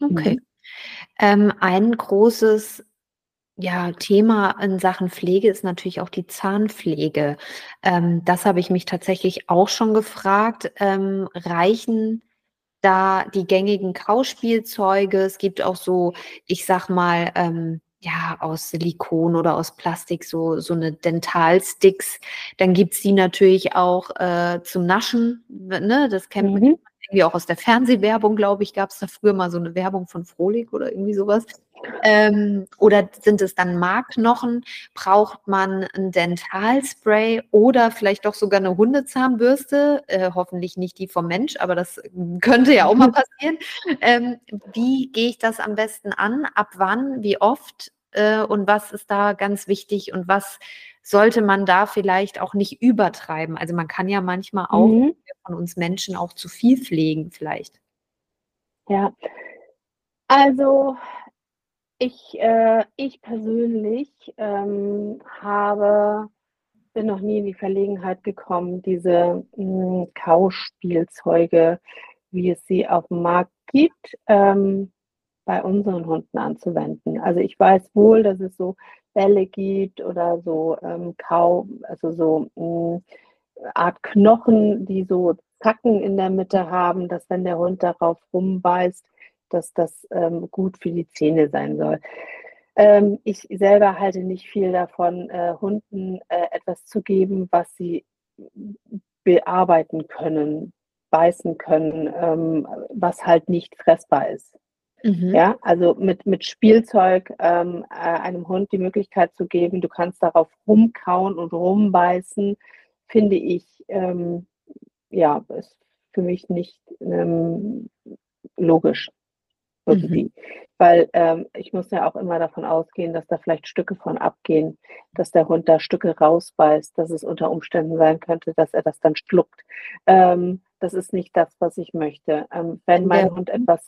Speaker 2: Okay. Mhm. Ähm, ein großes ja, Thema in Sachen Pflege ist natürlich auch die Zahnpflege. Ähm, das habe ich mich tatsächlich auch schon gefragt. Ähm, reichen da die gängigen Kauspielzeuge? Es gibt auch so, ich sag mal, ähm, ja, aus Silikon oder aus Plastik, so, so eine Dentalsticks. Dann gibt es die natürlich auch äh, zum Naschen. Ne? Das kennt mhm irgendwie auch aus der Fernsehwerbung, glaube ich, gab es da früher mal so eine Werbung von Frohlich oder irgendwie sowas. Ähm, oder sind es dann Markknochen? Braucht man ein Dentalspray oder vielleicht doch sogar eine Hundezahnbürste? Äh, hoffentlich nicht die vom Mensch, aber das könnte ja auch mal (laughs) passieren. Ähm, wie gehe ich das am besten an? Ab wann? Wie oft? Äh, und was ist da ganz wichtig? Und was sollte man da vielleicht auch nicht übertreiben? Also man kann ja manchmal auch mhm. von uns Menschen auch zu viel pflegen vielleicht.
Speaker 3: Ja, also ich, äh, ich persönlich ähm, habe, bin noch nie in die Verlegenheit gekommen, diese mh, hm, Kauspielzeuge, wie es sie auf dem Markt gibt, ähm, bei unseren Hunden anzuwenden. Also ich weiß wohl, dass es so Bälle gibt oder so ähm, Kau, also so mh, hm, Art Knochen, die so Zacken in der Mitte haben, dass wenn der Hund darauf rumbeißt, dass das ähm, gut für die Zähne sein soll. Ähm, ich selber halte nicht viel davon, äh, Hunden äh, etwas zu geben, was sie bearbeiten können, beißen können, ähm, was halt nicht fressbar ist. Mhm. Ja, also mit, mit Spielzeug ähm, äh, einem Hund die Möglichkeit zu geben, du kannst darauf rumkauen und rumbeißen, finde ich, ähm, ja, ist für mich nicht ähm, logisch irgendwie. Mhm. Weil ähm, ich muss ja auch immer davon ausgehen, dass da vielleicht Stücke von abgehen, dass der Hund da Stücke rausbeißt, dass es unter Umständen sein könnte, dass er das dann schluckt. Ähm, das ist nicht das, was ich möchte. Ähm, wenn mein Hund etwas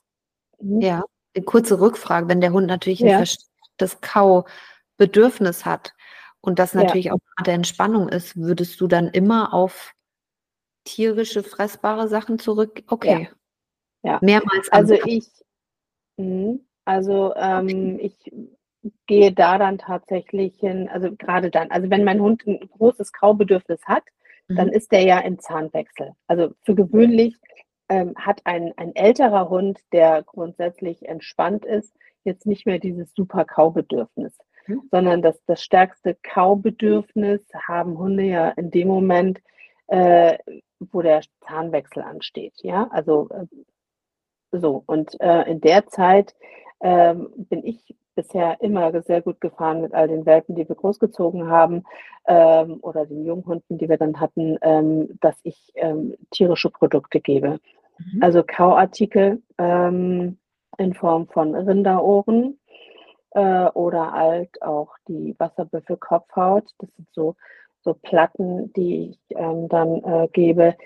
Speaker 2: hm? Ja, eine kurze Rückfrage, wenn der Hund natürlich ja. ein verstärktes Kaubedürfnis hat und das natürlich ja. auch der Entspannung ist, würdest du dann immer auf tierische fressbare Sachen zurück? Okay.
Speaker 3: Ja. ja. Mehrmals. Also ich, mh, also ähm, ich gehe da dann tatsächlich hin, also gerade dann, also wenn mein Hund ein großes Kaubedürfnis hat, mhm. dann ist der ja im Zahnwechsel. Also für gewöhnlich ähm, hat ein, ein älterer Hund, der grundsätzlich entspannt ist, jetzt nicht mehr dieses super Kaubedürfnis, mhm. sondern das, das stärkste Kaubedürfnis haben Hunde ja in dem Moment, äh, wo der Zahnwechsel ansteht. Ja, also äh, so. Und äh, in der Zeit ähm, bin ich bisher immer sehr gut gefahren mit all den Welpen, die wir großgezogen haben ähm, oder den Junghunden, die wir dann hatten, ähm, dass ich ähm, tierische Produkte gebe. Mhm. Also Kauartikel ähm, in Form von Rinderohren äh, oder halt auch die Wasserbüffel-Kopfhaut. Das sind so, so Platten, die ich ähm, dann äh, gebe,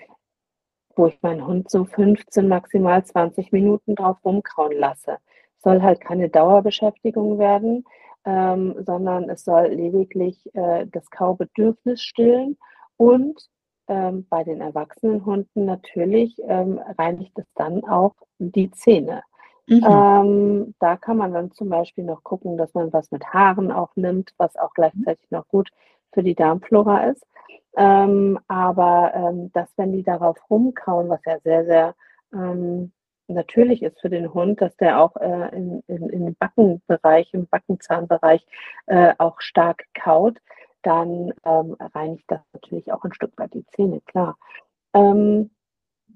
Speaker 3: wo ich meinen Hund so 15, maximal 20 Minuten drauf rumkauen lasse. Soll halt keine Dauerbeschäftigung werden, ähm, sondern es soll lediglich äh, das Kaubedürfnis stillen und ähm, bei den erwachsenen Hunden natürlich ähm, reinigt es dann auch die Zähne. Mhm. Ähm, da kann man dann zum Beispiel noch gucken, dass man was mit Haaren auch nimmt, was auch gleichzeitig noch gut für die Darmflora ist. Ähm, aber ähm, dass, wenn die darauf rumkauen, was ja sehr, sehr ähm, natürlich ist für den Hund, dass der auch äh, in, in, im Backenbereich, im Backenzahnbereich äh, auch stark kaut, dann ähm, reinigt das natürlich auch ein Stück weit die Zähne, klar. Ähm,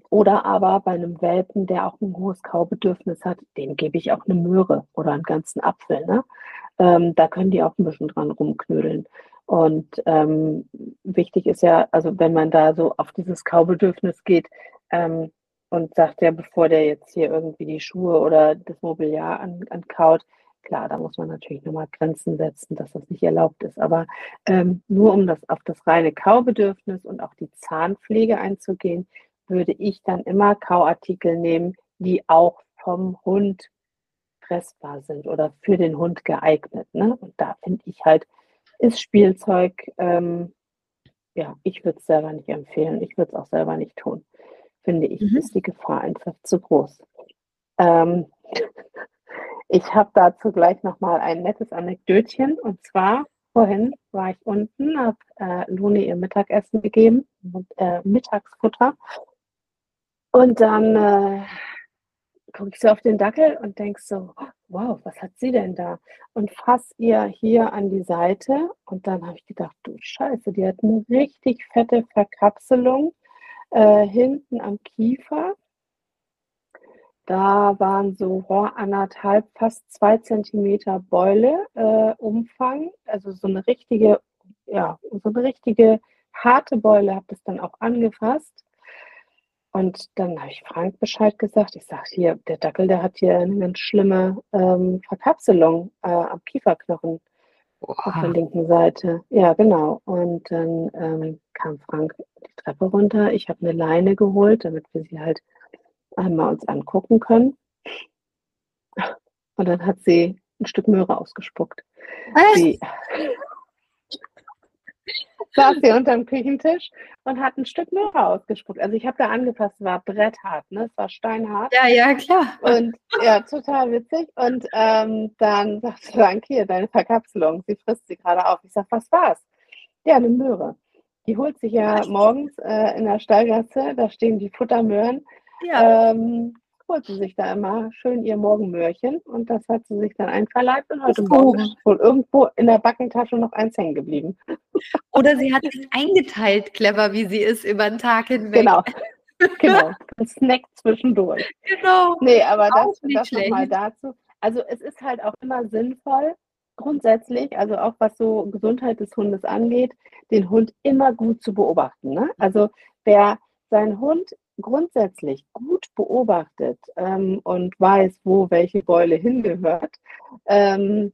Speaker 3: oder aber bei einem Welpen, der auch ein hohes Kaubedürfnis hat, dem gebe ich auch eine Möhre oder einen ganzen Apfel. Ne? Ähm, da können die auch ein bisschen dran rumknödeln. Und ähm, wichtig ist ja, also wenn man da so auf dieses Kaubedürfnis geht ähm, und sagt ja, bevor der jetzt hier irgendwie die Schuhe oder das Mobiliar an, ankaut, klar, da muss man natürlich nochmal Grenzen setzen, dass das nicht erlaubt ist. Aber ähm, nur um das auf das reine Kaubedürfnis und auch die Zahnpflege einzugehen, würde ich dann immer Kauartikel nehmen, die auch vom Hund fressbar sind oder für den Hund geeignet. Ne? Und da finde ich halt, ist Spielzeug, ähm, ja, ich würde es selber nicht empfehlen. Ich würde es auch selber nicht tun. Finde ich, mhm. ist die Gefahr einfach zu groß. Ähm, (laughs) ich habe dazu gleich nochmal ein nettes Anekdötchen. Und zwar, vorhin war ich unten, habe äh, Luni ihr Mittagessen gegeben, äh, Mittagsfutter. Und dann äh, gucke ich so auf den Dackel und denke so, wow, was hat sie denn da? Und fass ihr hier an die Seite und dann habe ich gedacht, du Scheiße, die hat eine richtig fette Verkapselung äh, hinten am Kiefer. Da waren so oh, anderthalb, fast zwei Zentimeter Beule äh, Umfang, also so eine richtige, ja, so eine richtige harte Beule, habe das dann auch angefasst. Und dann habe ich Frank Bescheid gesagt. Ich sage hier, der Dackel, der hat hier eine ganz schlimme ähm, Verkapselung äh, am Kieferknochen Oha. auf der linken Seite. Ja, genau. Und dann ähm, kam Frank die Treppe runter. Ich habe eine Leine geholt, damit wir sie halt einmal uns angucken können. Und dann hat sie ein Stück Möhre ausgespuckt. Sie, saß sie unterm Küchentisch und hat ein Stück Möhre ausgespuckt. Also ich habe da angepasst, es war bretthart, ne? Es war steinhart.
Speaker 2: Ja, ja, klar.
Speaker 3: Und ja, total witzig. Und ähm, dann sagte Frank, hier, deine Verkapselung, sie frisst sie gerade auf. Ich sage, was war's? Ja, eine Möhre. Die holt sich ja morgens äh, in der Stallgasse, da stehen die Futtermöhren. Ja. Ähm, holt sie sich da immer schön ihr Morgenmöhrchen und das hat sie sich dann einverleibt und heute Morgen wohl irgendwo in der Backentasche noch eins hängen geblieben. (laughs)
Speaker 2: Oder sie hat es eingeteilt, clever wie sie ist, über den Tag hinweg.
Speaker 3: Genau. (laughs) Genau, ein Snack zwischendurch. Genau. Nee, aber das, das nochmal dazu. Also es ist halt auch immer sinnvoll, grundsätzlich, also auch was so Gesundheit des Hundes angeht, den Hund immer gut zu beobachten. Ne? Also wer seinen Hund grundsätzlich gut beobachtet ähm, und weiß, wo welche Beule hingehört, ähm,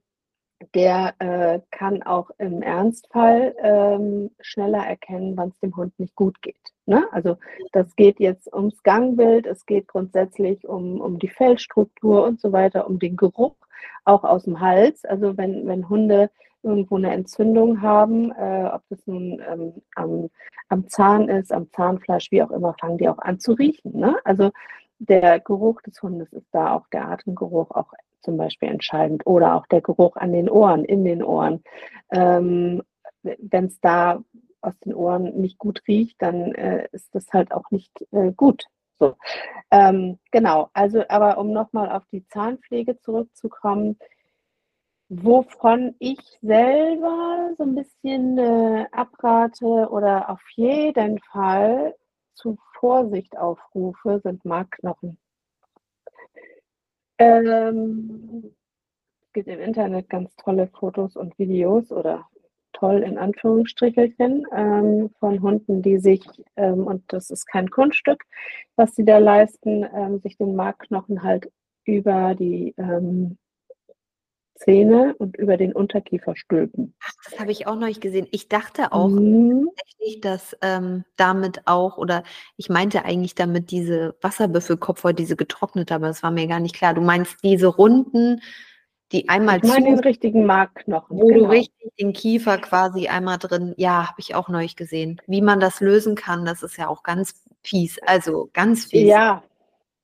Speaker 3: der äh, kann auch im Ernstfall ähm, schneller erkennen, wann es dem Hund nicht gut geht. Ne? Also das geht jetzt ums Gangbild, es geht grundsätzlich um, um die Fellstruktur und so weiter, um den Geruch, auch aus dem Hals. Also wenn, wenn Hunde irgendwo eine Entzündung haben, äh, ob das nun ähm, am, am Zahn ist, am Zahnfleisch, wie auch immer, fangen die auch an zu riechen. Ne? Also der Geruch des Hundes ist da auch der Atemgeruch auch zum Beispiel entscheidend oder auch der Geruch an den Ohren, in den Ohren. Ähm, Wenn es da aus den Ohren nicht gut riecht, dann äh, ist das halt auch nicht äh, gut. So, ähm, genau. Also, aber um nochmal auf die Zahnpflege zurückzukommen, Wovon ich selber so ein bisschen äh, abrate oder auf jeden Fall zu Vorsicht aufrufe, sind Markknochen. Ähm, es gibt im Internet ganz tolle Fotos und Videos oder toll in Anführungsstrichelchen ähm, von Hunden, die sich, ähm, und das ist kein Kunststück, was sie da leisten, ähm, sich den Markknochen halt über die ähm, Zähne und über den Unterkiefer stülpen.
Speaker 2: Ach, das habe ich auch nicht gesehen. Ich dachte auch mhm. tatsächlich, dass ähm, damit auch, oder ich meinte eigentlich damit diese Wasserbüffelkopfhaut, diese getrocknete, aber das war mir gar nicht klar. Du meinst diese runden, die einmal
Speaker 3: ich meine zu, den richtigen Markknochen.
Speaker 2: Wo genau. du richtig den Kiefer quasi einmal drin, ja, habe ich auch neu gesehen. Wie man das lösen kann, das ist ja auch ganz fies, also ganz fies.
Speaker 3: Ja,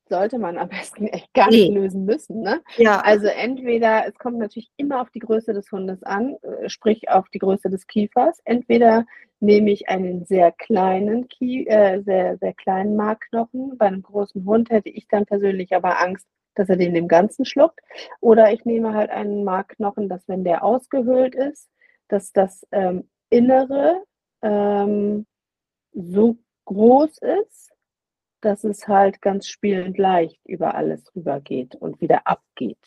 Speaker 3: sollte man am besten echt gar nicht nee. lösen müssen. Ne? Ja. Also entweder, es kommt natürlich immer auf die Größe des Hundes an, äh, sprich auf die Größe des Kiefers. Entweder nehme ich einen sehr kleinen, Kie äh, sehr, sehr kleinen Markknochen. Bei einem großen Hund hätte ich dann persönlich aber Angst, dass er den dem Ganzen schluckt. Oder ich nehme halt einen Markknochen, dass wenn der ausgehöhlt ist, dass das ähm, Innere ähm, so groß ist, dass es halt ganz spielend leicht über alles rübergeht und wieder abgeht.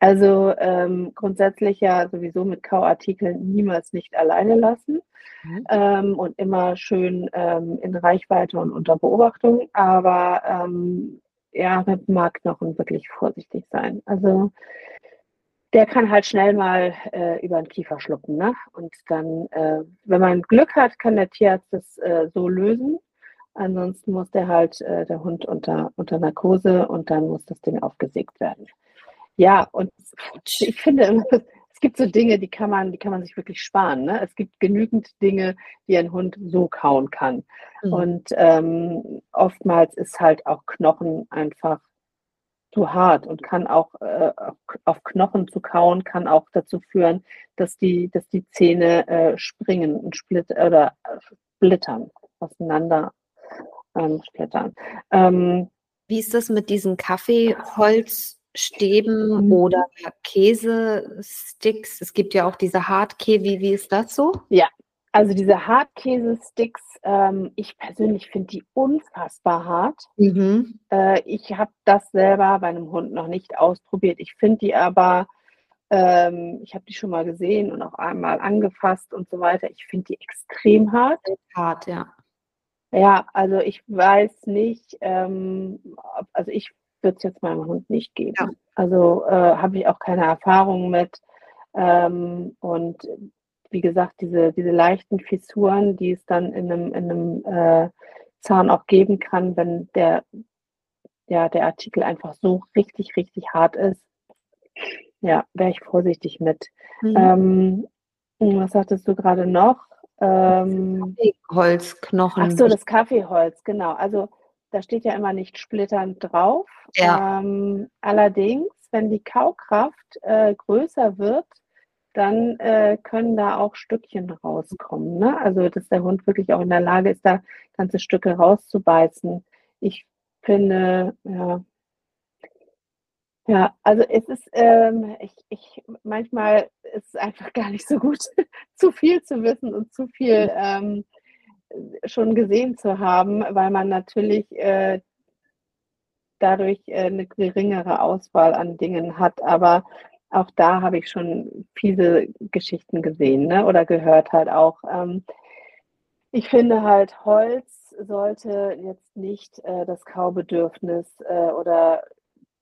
Speaker 3: Also ähm, grundsätzlich ja sowieso mit Kauartikeln niemals nicht alleine lassen mhm. ähm, und immer schön ähm, in Reichweite und unter Beobachtung. Aber ähm, ja, mit Markknochen wirklich vorsichtig sein. Also der kann halt schnell mal äh, über den Kiefer schlucken. Ne? Und dann, äh, wenn man Glück hat, kann der Tierarzt das äh, so lösen. Ansonsten muss der halt, äh, der Hund unter, unter Narkose und dann muss das Ding aufgesägt werden. Ja, und ich finde, es gibt so Dinge, die kann man, die kann man sich wirklich sparen. Ne? Es gibt genügend Dinge, die ein Hund so kauen kann. Mhm. Und ähm, oftmals ist halt auch Knochen einfach zu hart und kann auch äh, auf Knochen zu kauen, kann auch dazu führen, dass die, dass die Zähne äh, springen und split oder äh, splittern, auseinander ähm, splittern. Ähm,
Speaker 2: Wie ist das mit diesen Kaffeeholzstäben mhm. oder Käsesticks? Es gibt ja auch diese Hartkäse. Wie, wie ist das so?
Speaker 3: Ja, also diese Hartkäse-Sticks, ähm, ich persönlich finde die unfassbar hart. Mhm. Äh, ich habe das selber bei einem Hund noch nicht ausprobiert. Ich finde die aber, ähm, ich habe die schon mal gesehen und auch einmal angefasst und so weiter. Ich finde die extrem hart.
Speaker 2: Hart, ja.
Speaker 3: Ja, also ich weiß nicht, ähm, also ich würde es jetzt meinem Hund nicht geben. Ja. Also äh, habe ich auch keine Erfahrung mit. Ähm, und wie gesagt, diese, diese leichten Fissuren, die es dann in einem, in einem äh, Zahn auch geben kann, wenn der, ja, der Artikel einfach so richtig, richtig hart ist. Ja, wäre ich vorsichtig mit. Mhm. Ähm, was sagtest du gerade noch?
Speaker 2: Ähm, Kaffeeholzknochen.
Speaker 3: Ach so, das Kaffeeholz, genau. Also da steht ja immer nicht splitternd drauf. Ja. Ähm, allerdings, wenn die Kaukraft äh, größer wird, dann äh, können da auch Stückchen rauskommen. Ne? Also, dass der Hund wirklich auch in der Lage ist, da ganze Stücke rauszubeißen. Ich finde, ja, ja, also es ist, ähm, ich, ich, manchmal ist es einfach gar nicht so gut, (laughs) zu viel zu wissen und zu viel ähm, schon gesehen zu haben, weil man natürlich äh, dadurch äh, eine geringere Auswahl an Dingen hat. Aber auch da habe ich schon fiese Geschichten gesehen ne? oder gehört halt auch. Ähm, ich finde halt, Holz sollte jetzt nicht äh, das Kaubedürfnis äh, oder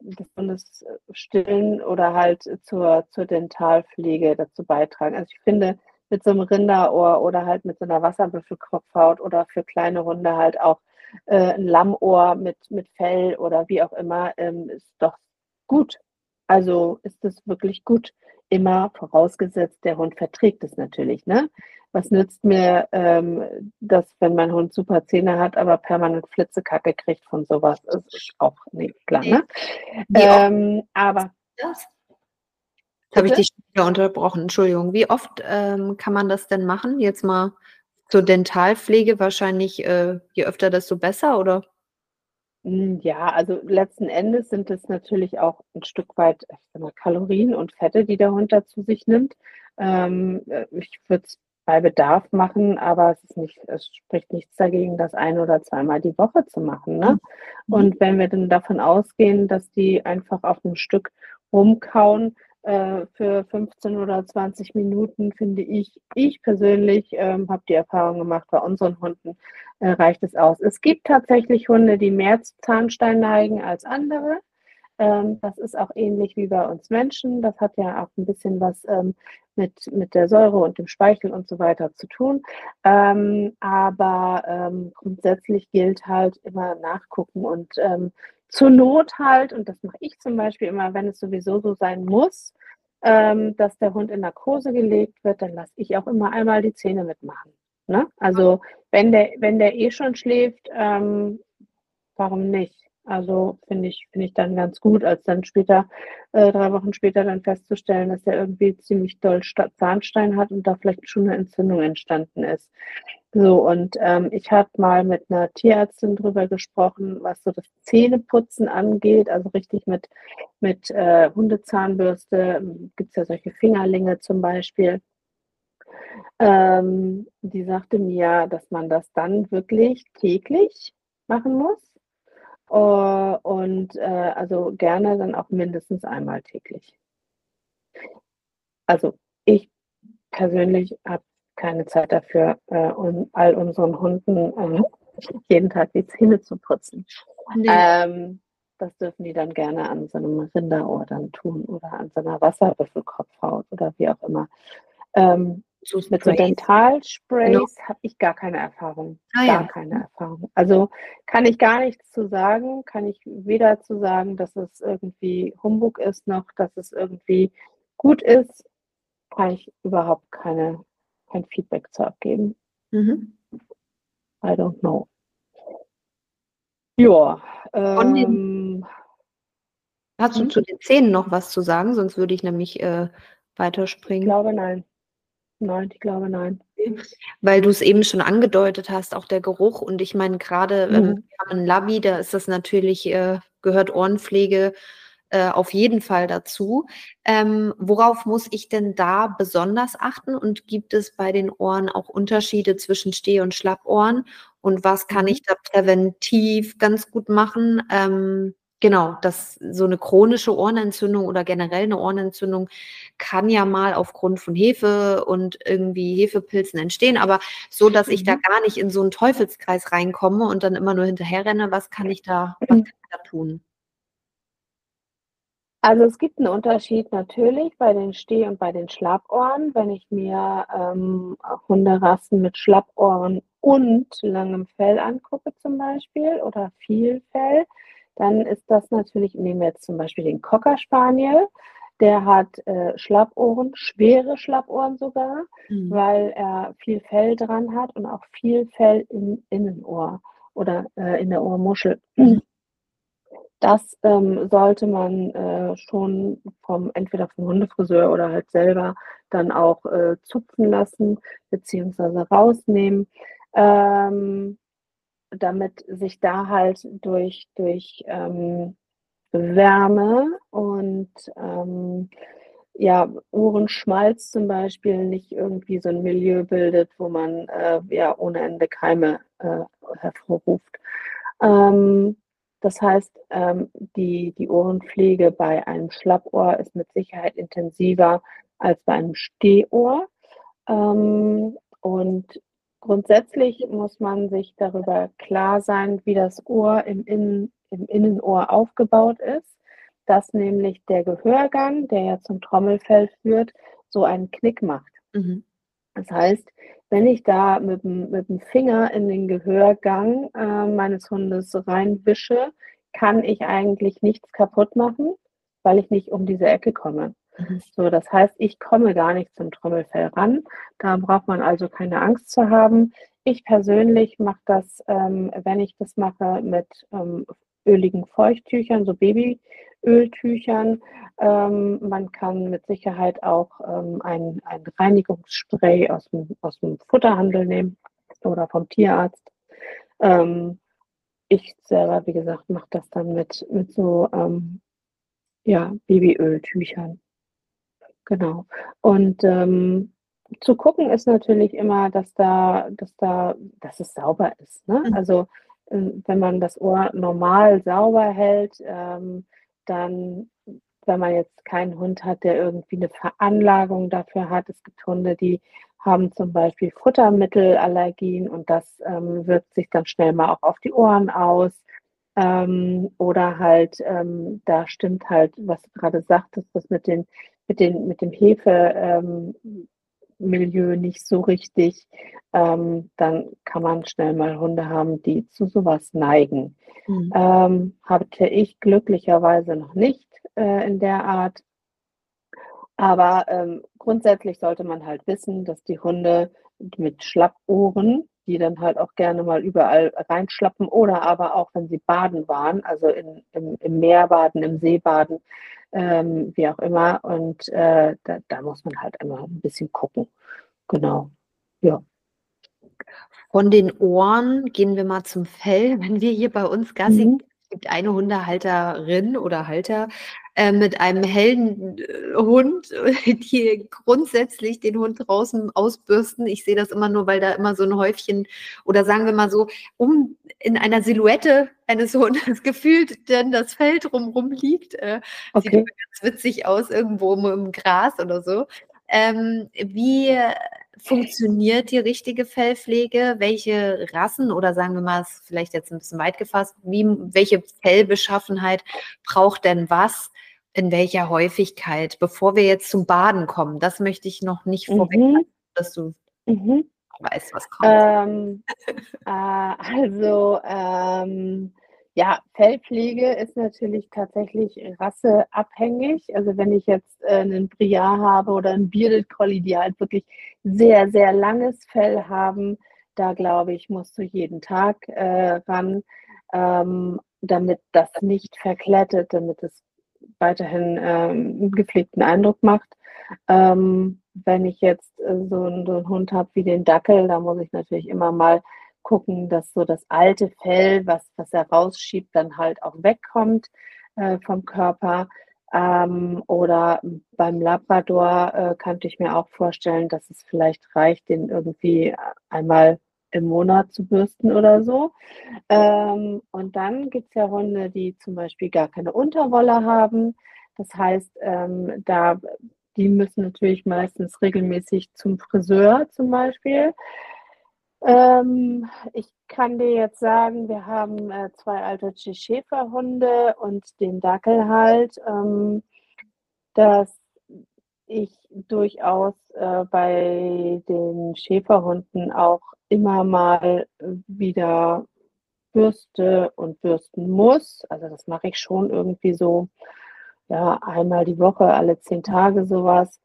Speaker 3: des Bundes stillen oder halt zur, zur Dentalpflege dazu beitragen. Also ich finde, mit so einem Rinderohr oder halt mit so einer Wasserbüffelkopfhaut oder für kleine Hunde halt auch äh, ein Lammohr mit, mit Fell oder wie auch immer, ähm, ist doch gut. Also ist es wirklich gut, immer vorausgesetzt, der Hund verträgt es natürlich. Ne? Was nützt mir, ähm, dass wenn mein Hund super Zähne hat, aber permanent Flitzekacke kriegt von sowas? Das ist auch nicht klar. Ne?
Speaker 2: Ähm, aber das? habe ich dich wieder unterbrochen. Entschuldigung. Wie oft ähm, kann man das denn machen? Jetzt mal zur Dentalpflege wahrscheinlich, äh, je öfter, desto besser, oder?
Speaker 3: Hm, ja, also letzten Endes sind es natürlich auch ein Stück weit ich sag mal, Kalorien und Fette, die der Hund da zu sich nimmt. Ähm, äh, ich würde es bei Bedarf machen, aber es, ist nicht, es spricht nichts dagegen, das ein oder zweimal die Woche zu machen. Ne? Mhm. Und wenn wir dann davon ausgehen, dass die einfach auf einem Stück rumkauen, äh, für 15 oder 20 Minuten, finde ich, ich persönlich ähm, habe die Erfahrung gemacht, bei unseren Hunden äh, reicht es aus. Es gibt tatsächlich Hunde, die mehr zu Zahnstein neigen als andere. Ähm, das ist auch ähnlich wie bei uns Menschen. Das hat ja auch ein bisschen was ähm, mit, mit der Säure und dem Speichel und so weiter zu tun. Ähm, aber ähm, grundsätzlich gilt halt immer nachgucken und ähm, zur Not halt, und das mache ich zum Beispiel immer, wenn es sowieso so sein muss, ähm, dass der Hund in Narkose gelegt wird, dann lasse ich auch immer einmal die Zähne mitmachen. Ne? Also wenn der, wenn der eh schon schläft, ähm, warum nicht? Also finde ich, finde ich dann ganz gut, als dann später, äh, drei Wochen später dann festzustellen, dass er irgendwie ziemlich doll Zahnstein hat und da vielleicht schon eine Entzündung entstanden ist. So, und ähm, ich habe mal mit einer Tierärztin drüber gesprochen, was so das Zähneputzen angeht, also richtig mit, mit äh, Hundezahnbürste, gibt es ja solche Fingerlinge zum Beispiel. Ähm, die sagte mir, dass man das dann wirklich täglich machen muss. Uh, und äh, also gerne dann auch mindestens einmal täglich. Also ich persönlich habe keine Zeit dafür, äh, um all unseren Hunden äh, (laughs) jeden Tag die Zähne zu putzen. Nee. Ähm, das dürfen die dann gerne an so einem Rinderohr dann tun oder an so einer Wasserbüffelkopfhaut oder wie auch immer. Ähm, so mit so Dentalsprays genau. habe ich gar keine Erfahrung. Ah, gar ja. keine Erfahrung. Also kann ich gar nichts zu sagen, kann ich weder zu sagen, dass es irgendwie Humbug ist, noch dass es irgendwie gut ist, kann ich überhaupt keine, kein Feedback zu abgeben. Mhm. I don't know.
Speaker 2: Ja. Ähm, Hast du zu den Zähnen noch was zu sagen? Sonst würde ich nämlich äh, weiterspringen.
Speaker 3: Ich glaube nein. Nein, ich glaube nein.
Speaker 2: Weil du es eben schon angedeutet hast, auch der Geruch. Und ich meine, gerade ähm, mhm. wir haben einen Labi, da ist das natürlich, äh, gehört Ohrenpflege äh, auf jeden Fall dazu. Ähm, worauf muss ich denn da besonders achten? Und gibt es bei den Ohren auch Unterschiede zwischen Steh- und Schlappohren? Und was kann mhm. ich da präventiv ganz gut machen? Ähm, Genau, dass so eine chronische Ohrenentzündung oder generell eine Ohrenentzündung kann ja mal aufgrund von Hefe und irgendwie Hefepilzen entstehen, aber so, dass ich da mhm. gar nicht in so einen Teufelskreis reinkomme und dann immer nur hinterher renne, was kann ich da, was kann ich da tun?
Speaker 3: Also es gibt einen Unterschied natürlich bei den Steh- und bei den Schlappohren. Wenn ich mir ähm, Hunderassen mit Schlappohren und langem Fell angucke zum Beispiel oder viel Fell, dann ist das natürlich, nehmen wir jetzt zum Beispiel den Cocker Spaniel, der hat äh, Schlappohren, schwere Schlappohren sogar, mhm. weil er viel Fell dran hat und auch viel Fell im Innenohr oder äh, in der Ohrmuschel. Mhm. Das ähm, sollte man äh, schon vom entweder vom Hundefriseur oder halt selber dann auch äh, zupfen lassen beziehungsweise rausnehmen. Ähm, damit sich da halt durch, durch ähm, Wärme und ähm, ja, Ohrenschmalz zum Beispiel nicht irgendwie so ein Milieu bildet, wo man äh, ja ohne Ende Keime äh, hervorruft. Ähm, das heißt, ähm, die, die Ohrenpflege bei einem Schlappohr ist mit Sicherheit intensiver als bei einem Stehohr. Ähm, und Grundsätzlich muss man sich darüber klar sein, wie das Ohr im, Innen, im Innenohr aufgebaut ist, dass nämlich der Gehörgang, der ja zum Trommelfell führt, so einen Knick macht. Mhm. Das heißt, wenn ich da mit dem, mit dem Finger in den Gehörgang äh, meines Hundes reinwische, kann ich eigentlich nichts kaputt machen, weil ich nicht um diese Ecke komme. Mhm. So, das heißt, ich komme gar nicht zum Trommelfell ran. Da braucht man also keine Angst zu haben. Ich persönlich mache das, ähm, wenn ich das mache, mit ähm, öligen Feuchttüchern, so Babyöltüchern. Ähm, man kann mit Sicherheit auch ähm, ein, ein Reinigungsspray aus dem, aus dem Futterhandel nehmen oder vom Tierarzt. Ähm, ich selber, wie gesagt, mache das dann mit, mit so ähm, ja, Babyöltüchern. Genau. Und ähm, zu gucken ist natürlich immer, dass da, dass da, dass es sauber ist. Ne? Mhm. Also wenn man das Ohr normal sauber hält, ähm, dann, wenn man jetzt keinen Hund hat, der irgendwie eine Veranlagung dafür hat, es gibt Hunde, die haben zum Beispiel Futtermittelallergien und das ähm, wirkt sich dann schnell mal auch auf die Ohren aus. Ähm, oder halt, ähm, da stimmt halt, was du gerade sagtest, das mit den mit, den, mit dem Hefemilieu ähm, nicht so richtig, ähm, dann kann man schnell mal Hunde haben, die zu sowas neigen. Mhm. Ähm, hatte ich glücklicherweise noch nicht äh, in der Art. Aber ähm, grundsätzlich sollte man halt wissen, dass die Hunde mit Schlappohren, die dann halt auch gerne mal überall reinschlappen oder aber auch, wenn sie baden waren, also in, im, im Meer baden, im See baden, ähm, wie auch immer. Und äh, da, da, muss man halt immer ein bisschen gucken. Genau. Ja.
Speaker 2: Von den Ohren gehen wir mal zum Fell. Wenn wir hier bei uns Gassi, mhm. Gibt eine Hundehalterin oder Halter äh, mit einem hellen äh, Hund, die grundsätzlich den Hund draußen ausbürsten. Ich sehe das immer nur, weil da immer so ein Häufchen oder sagen wir mal so, um in einer Silhouette eines Hundes (laughs) gefühlt denn das Feld drumherum liegt. Äh, okay. Sieht immer ganz witzig aus, irgendwo im, im Gras oder so. Ähm, wie funktioniert die richtige Fellpflege? Welche Rassen oder sagen wir mal, ist vielleicht jetzt ein bisschen weit gefasst, wie, welche Fellbeschaffenheit braucht denn was? In welcher Häufigkeit, bevor wir jetzt zum Baden kommen? Das möchte ich noch nicht mhm. vorweg, dass du mhm. weißt, was kommt.
Speaker 3: Ähm, äh, also, ähm, ja, Fellpflege ist natürlich tatsächlich rasseabhängig. Also wenn ich jetzt äh, einen Briar habe oder einen Bearded Collie, die halt wirklich sehr, sehr langes Fell haben, da glaube ich, musst du jeden Tag äh, ran, ähm, damit das nicht verklettet, damit es weiterhin ähm, einen gepflegten Eindruck macht. Ähm, wenn ich jetzt äh, so, einen, so einen Hund habe wie den Dackel, da muss ich natürlich immer mal gucken, dass so das alte Fell, was, was er rausschiebt, dann halt auch wegkommt äh, vom Körper. Ähm, oder beim Labrador äh, könnte ich mir auch vorstellen, dass es vielleicht reicht, den irgendwie einmal im Monat zu bürsten oder so. Ähm, und dann gibt es ja Hunde, die zum Beispiel gar keine Unterwolle haben. Das heißt, ähm, da, die müssen natürlich meistens regelmäßig zum Friseur zum Beispiel. Ähm, ich kann dir jetzt sagen, wir haben äh, zwei alte Schäferhunde und den Dackel halt, ähm, dass ich durchaus äh, bei den Schäferhunden auch immer mal wieder bürste und bürsten muss. Also das mache ich schon irgendwie so, ja, einmal die Woche, alle zehn Tage sowas.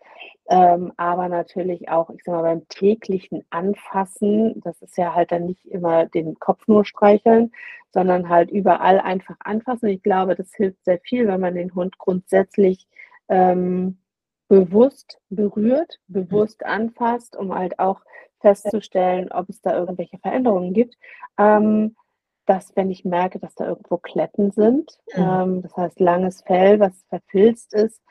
Speaker 3: Ähm, aber natürlich auch, ich sag mal, beim täglichen Anfassen, das ist ja halt dann nicht immer den Kopf nur streicheln, sondern halt überall einfach anfassen. Ich glaube, das hilft sehr viel, wenn man den Hund grundsätzlich ähm, bewusst berührt, bewusst anfasst, um halt auch festzustellen, ob es da irgendwelche Veränderungen gibt. Ähm, dass, wenn ich merke, dass da irgendwo Kletten sind, mhm. ähm, das heißt langes Fell, was verfilzt ist,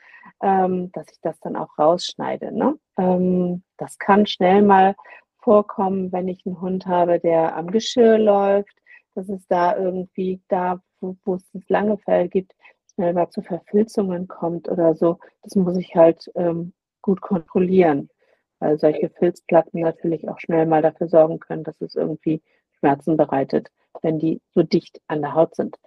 Speaker 3: ähm, dass ich das dann auch rausschneide. Ne? Ähm, das kann schnell mal vorkommen, wenn ich einen Hund habe, der am Geschirr läuft, dass es da irgendwie da, wo, wo es das lange Fell gibt, schnell mal zu Verfilzungen kommt oder so. Das muss ich halt ähm, gut kontrollieren, weil solche Filzplatten natürlich auch schnell mal dafür sorgen können, dass es irgendwie Schmerzen bereitet, wenn die so dicht an der Haut sind.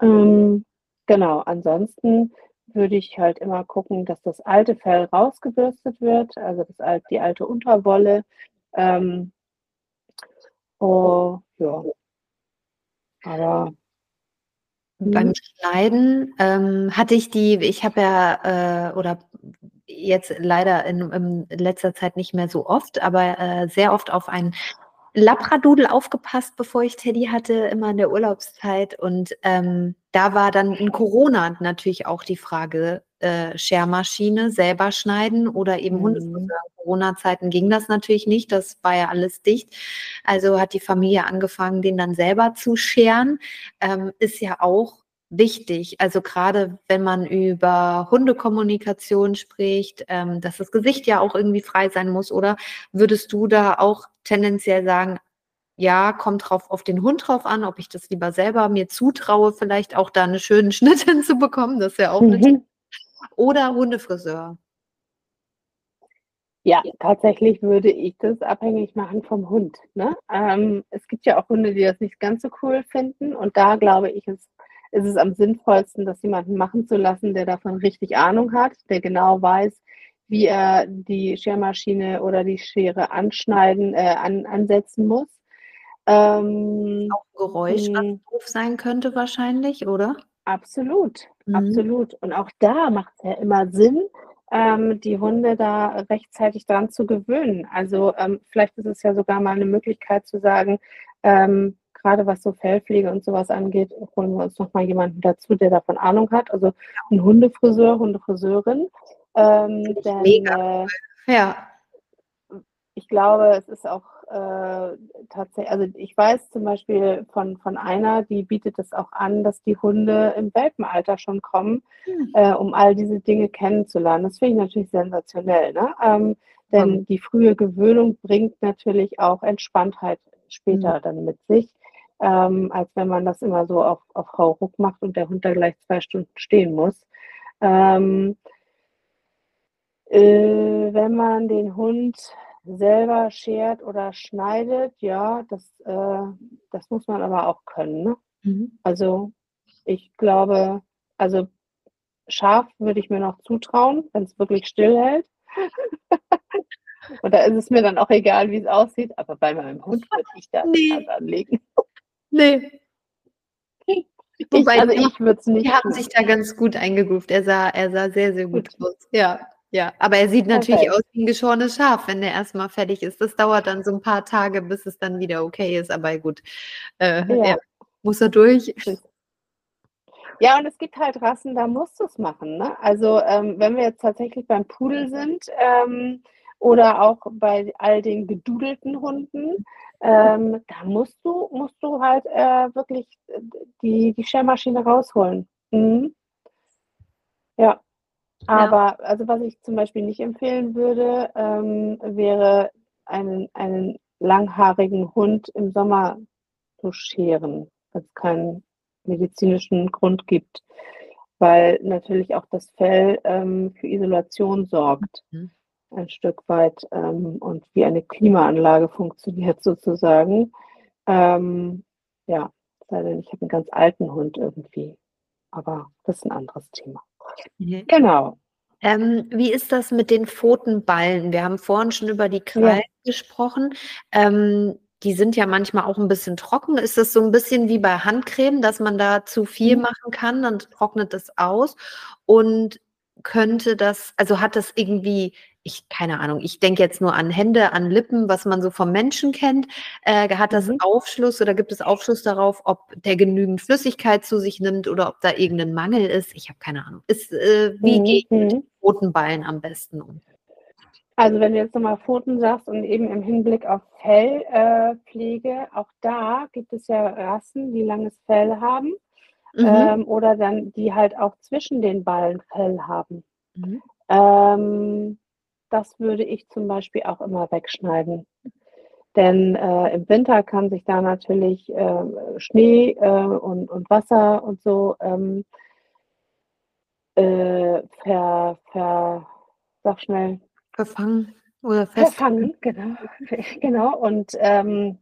Speaker 3: Ähm, genau, ansonsten würde ich halt immer gucken, dass das alte Fell rausgebürstet wird, also das, die alte Unterwolle. Ähm, oh, ja. Aber
Speaker 2: beim mhm. Schneiden ähm, hatte ich die, ich habe ja, äh, oder jetzt leider in, in, letzter Zeit nicht mehr so oft, aber äh, sehr oft auf einen Labradudel aufgepasst, bevor ich Teddy hatte, immer in der Urlaubszeit. Und ähm, da war dann in Corona natürlich auch die Frage, äh, Schermaschine selber schneiden oder eben mhm. Hundefriseur. Corona-Zeiten ging das natürlich nicht, das war ja alles dicht. Also hat die Familie angefangen, den dann selber zu scheren. Ähm, ist ja auch wichtig. Also gerade wenn man über Hundekommunikation spricht, ähm, dass das Gesicht ja auch irgendwie frei sein muss, oder würdest du da auch tendenziell sagen, ja, kommt drauf auf den Hund drauf an, ob ich das lieber selber mir zutraue, vielleicht auch da einen schönen (laughs) Schnitt hinzubekommen, das ist ja auch mhm. oder Hundefriseur.
Speaker 3: Ja, tatsächlich würde ich das abhängig machen vom Hund. Ne? Ähm, es gibt ja auch Hunde, die das nicht ganz so cool finden. Und da glaube ich, ist ist es am sinnvollsten, das jemanden machen zu lassen, der davon richtig Ahnung hat, der genau weiß, wie er die Schermaschine oder die Schere anschneiden, äh, an, ansetzen muss.
Speaker 2: Ähm, auch Geräusch, hm. doof sein könnte wahrscheinlich, oder?
Speaker 3: Absolut, mhm. absolut. Und auch da macht es ja immer Sinn, ähm, die Hunde da rechtzeitig dran zu gewöhnen. Also ähm, vielleicht ist es ja sogar mal eine Möglichkeit zu sagen, ähm, gerade was so Fellpflege und sowas angeht, holen wir uns nochmal jemanden dazu, der davon Ahnung hat. Also ein Hundefriseur, Hundefriseurin. Ähm, denn,
Speaker 2: Mega. Äh, ja.
Speaker 3: Ich glaube, es ist auch äh, tatsächlich, also ich weiß zum Beispiel von, von einer, die bietet es auch an, dass die Hunde im Welpenalter schon kommen, mhm. äh, um all diese Dinge kennenzulernen. Das finde ich natürlich sensationell, ne? Ähm, denn die frühe Gewöhnung bringt natürlich auch Entspanntheit später mhm. dann mit sich, ähm, als wenn man das immer so auf, auf Frau Ruck macht und der Hund da gleich zwei Stunden stehen muss. Ähm, äh, wenn man den Hund selber schert oder schneidet, ja, das, äh, das muss man aber auch können. Ne? Mhm. Also ich glaube, also scharf würde ich mir noch zutrauen, wenn es wirklich still hält. (laughs) Und da ist es mir dann auch egal, wie es aussieht, aber bei meinem Hund würde ich da nee. anlegen.
Speaker 2: Nee.
Speaker 3: Ich, Wobei, also ich würde es nicht.
Speaker 2: Die haben sich da ganz gut eingegroovt. Er sah, er sah sehr, sehr gut, gut. aus. Ja. Ja, aber er sieht natürlich okay. aus wie ein geschorenes Schaf, wenn der erstmal fertig ist. Das dauert dann so ein paar Tage, bis es dann wieder okay ist. Aber gut, äh, ja. Ja, muss er durch.
Speaker 3: Ja, und es gibt halt Rassen, da musst du es machen. Ne? Also ähm, wenn wir jetzt tatsächlich beim Pudel sind ähm, oder auch bei all den gedudelten Hunden, ähm, da musst du, musst du halt äh, wirklich äh, die, die Schermaschine rausholen. Mhm. Ja, aber ja. also was ich zum Beispiel nicht empfehlen würde, ähm, wäre einen, einen langhaarigen Hund im Sommer zu scheren, wenn es keinen medizinischen Grund gibt, weil natürlich auch das Fell ähm, für Isolation sorgt, mhm. Ein Stück weit ähm, und wie eine Klimaanlage funktioniert (laughs) sozusagen. Ähm, ja, sei denn, ich habe einen ganz alten Hund irgendwie, aber das ist ein anderes Thema.
Speaker 2: Mhm. Genau. Ähm, wie ist das mit den Pfotenballen? Wir haben vorhin schon über die Krallen ja. gesprochen. Ähm, die sind ja manchmal auch ein bisschen trocken. Ist das so ein bisschen wie bei Handcreme, dass man da zu viel mhm. machen kann, dann trocknet das aus? Und könnte das, also hat das irgendwie ich, keine Ahnung, ich denke jetzt nur an Hände, an Lippen, was man so vom Menschen kennt. Äh, hat das mhm. Aufschluss oder gibt es Aufschluss darauf, ob der genügend Flüssigkeit zu sich nimmt oder ob da irgendein Mangel ist? Ich habe keine Ahnung. Ist, äh, wie mhm. geht mit Pfotenballen am besten um?
Speaker 3: Also wenn du jetzt nochmal Pfoten sagst und eben im Hinblick auf Fellpflege, äh, auch da gibt es ja Rassen, die langes Fell haben mhm. ähm, oder dann die halt auch zwischen den Ballen Fell haben. Mhm. Ähm, das würde ich zum Beispiel auch immer wegschneiden. Denn äh, im Winter kann sich da natürlich äh, Schnee äh, und, und Wasser und so ähm, äh, ver, ver, sag schnell.
Speaker 2: Verfangen oder fest.
Speaker 3: Verfangen, genau. (laughs) genau. Und ähm,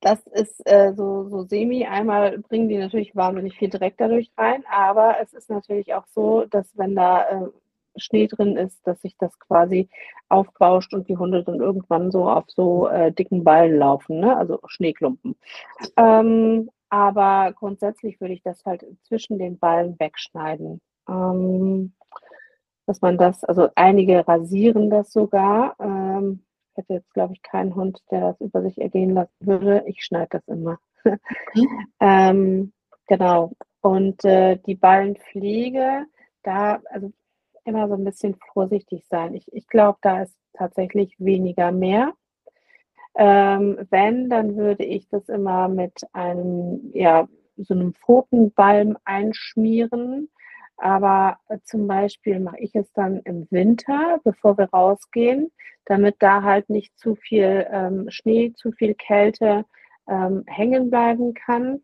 Speaker 3: das ist äh, so, so semi. Einmal bringen die natürlich wahnsinnig viel Dreck dadurch rein, aber es ist natürlich auch so, dass wenn da äh, Schnee drin ist, dass sich das quasi aufbauscht und die Hunde dann irgendwann so auf so äh, dicken Ballen laufen, ne? also Schneeklumpen. Ähm, aber grundsätzlich würde ich das halt zwischen den Ballen wegschneiden. Ähm, dass man das, also einige rasieren das sogar. Ähm, ich hätte jetzt, glaube ich, keinen Hund, der das über sich ergehen lassen würde. Ich schneide das immer. Mhm. (laughs) ähm, genau. Und äh, die Ballenpflege, da, also immer so ein bisschen vorsichtig sein. Ich, ich glaube, da ist tatsächlich weniger mehr. Ähm, wenn, dann würde ich das immer mit einem, ja, so einem Pfotenbalm einschmieren. Aber äh, zum Beispiel mache ich es dann im Winter, bevor wir rausgehen, damit da halt nicht zu viel ähm, Schnee, zu viel Kälte ähm, hängen bleiben kann.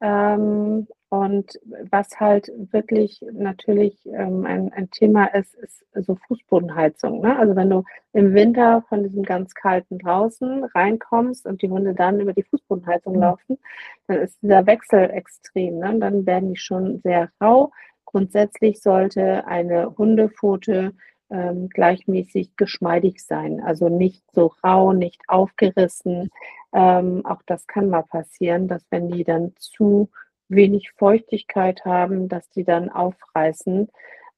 Speaker 3: Ähm, und was halt wirklich natürlich ähm, ein, ein Thema ist, ist so Fußbodenheizung. Ne? Also wenn du im Winter von diesem ganz kalten draußen reinkommst und die Hunde dann über die Fußbodenheizung mhm. laufen, dann ist dieser Wechsel extrem. Ne? Und dann werden die schon sehr rau. Grundsätzlich sollte eine Hundepfote ähm, gleichmäßig geschmeidig sein. Also nicht so rau, nicht aufgerissen. Ähm, auch das kann mal passieren, dass wenn die dann zu wenig Feuchtigkeit haben, dass die dann aufreißen.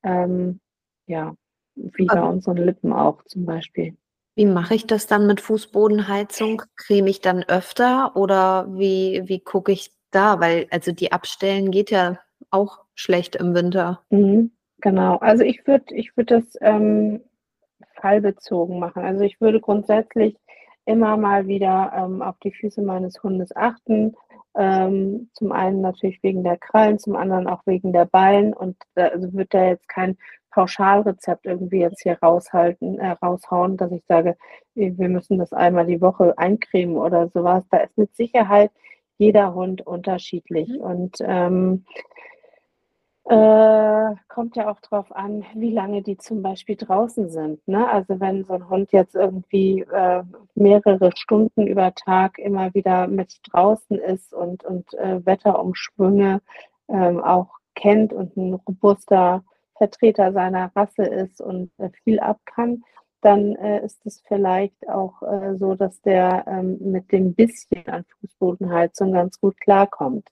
Speaker 3: Ähm, ja, wie bei unseren Lippen auch zum Beispiel.
Speaker 2: Wie mache ich das dann mit Fußbodenheizung? Creme ich dann öfter oder wie, wie gucke ich da? Weil also die Abstellen geht ja auch schlecht im Winter.
Speaker 3: Mhm, genau, also ich würde ich würd das ähm, fallbezogen machen. Also ich würde grundsätzlich immer mal wieder ähm, auf die Füße meines Hundes achten. Ähm, zum einen natürlich wegen der Krallen, zum anderen auch wegen der Ballen. Und da also wird da jetzt kein Pauschalrezept irgendwie jetzt hier raushalten, äh, raushauen, dass ich sage, wir müssen das einmal die Woche eincremen oder sowas. Da ist mit Sicherheit jeder Hund unterschiedlich. Mhm. Und ähm, äh, kommt ja auch darauf an, wie lange die zum Beispiel draußen sind. Ne? Also wenn so ein Hund jetzt irgendwie äh, mehrere Stunden über Tag immer wieder mit draußen ist und, und äh, Wetterumschwünge ähm, auch kennt und ein robuster Vertreter seiner Rasse ist und äh, viel ab kann, dann äh, ist es vielleicht auch äh, so, dass der ähm, mit dem bisschen an Fußbodenheizung ganz gut klarkommt.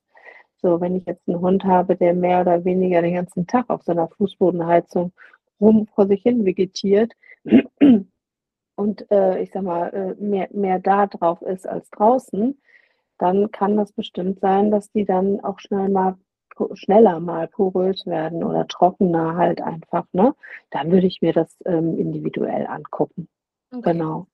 Speaker 3: So, wenn ich jetzt einen Hund habe, der mehr oder weniger den ganzen Tag auf seiner Fußbodenheizung rum vor sich hin vegetiert (clears throat) und äh, ich sag mal, äh, mehr, mehr da drauf ist als draußen, dann kann das bestimmt sein, dass die dann auch schnell mal schneller mal porös werden oder trockener halt einfach, ne? Dann würde ich mir das ähm, individuell angucken. Okay. Genau.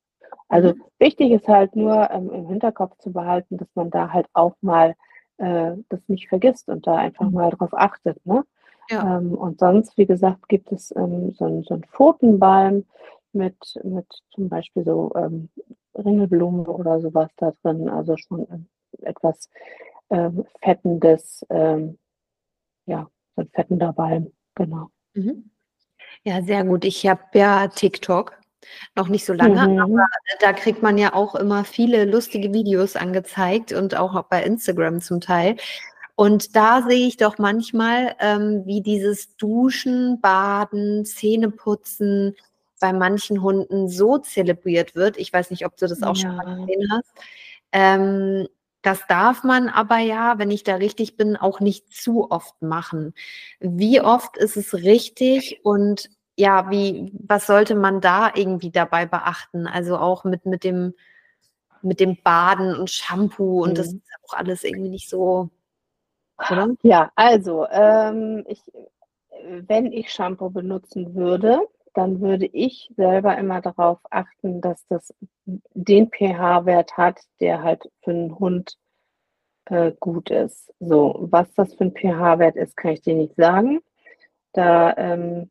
Speaker 3: Also mhm. wichtig ist halt nur ähm, im Hinterkopf zu behalten, dass man da halt auch mal äh, das nicht vergisst und da einfach mhm. mal drauf achtet. Ne? Ja. Ähm, und sonst, wie gesagt, gibt es ähm, so, ein, so einen Pfotenbalm mit, mit zum Beispiel so ähm, Ringelblumen oder sowas da drin, also schon etwas ähm, Fettendes, ähm, ja, so ein fettender Balm, genau.
Speaker 2: Mhm. Ja, sehr gut. Ich habe ja TikTok noch nicht so lange, mhm. aber da kriegt man ja auch immer viele lustige Videos angezeigt und auch bei Instagram zum Teil. Und da sehe ich doch manchmal, ähm, wie dieses Duschen, Baden, Zähneputzen bei manchen Hunden so zelebriert wird. Ich weiß nicht, ob du das auch ja. schon mal gesehen hast. Ähm, das darf man aber ja, wenn ich da richtig bin, auch nicht zu oft machen. Wie oft ist es richtig und ja, wie, was sollte man da irgendwie dabei beachten? Also auch mit, mit dem, mit dem Baden und Shampoo und mhm. das ist auch alles irgendwie nicht so,
Speaker 3: oder? Ja, also, ähm, ich, wenn ich Shampoo benutzen würde, dann würde ich selber immer darauf achten, dass das den pH-Wert hat, der halt für einen Hund äh, gut ist. So, was das für ein pH-Wert ist, kann ich dir nicht sagen. Da ähm,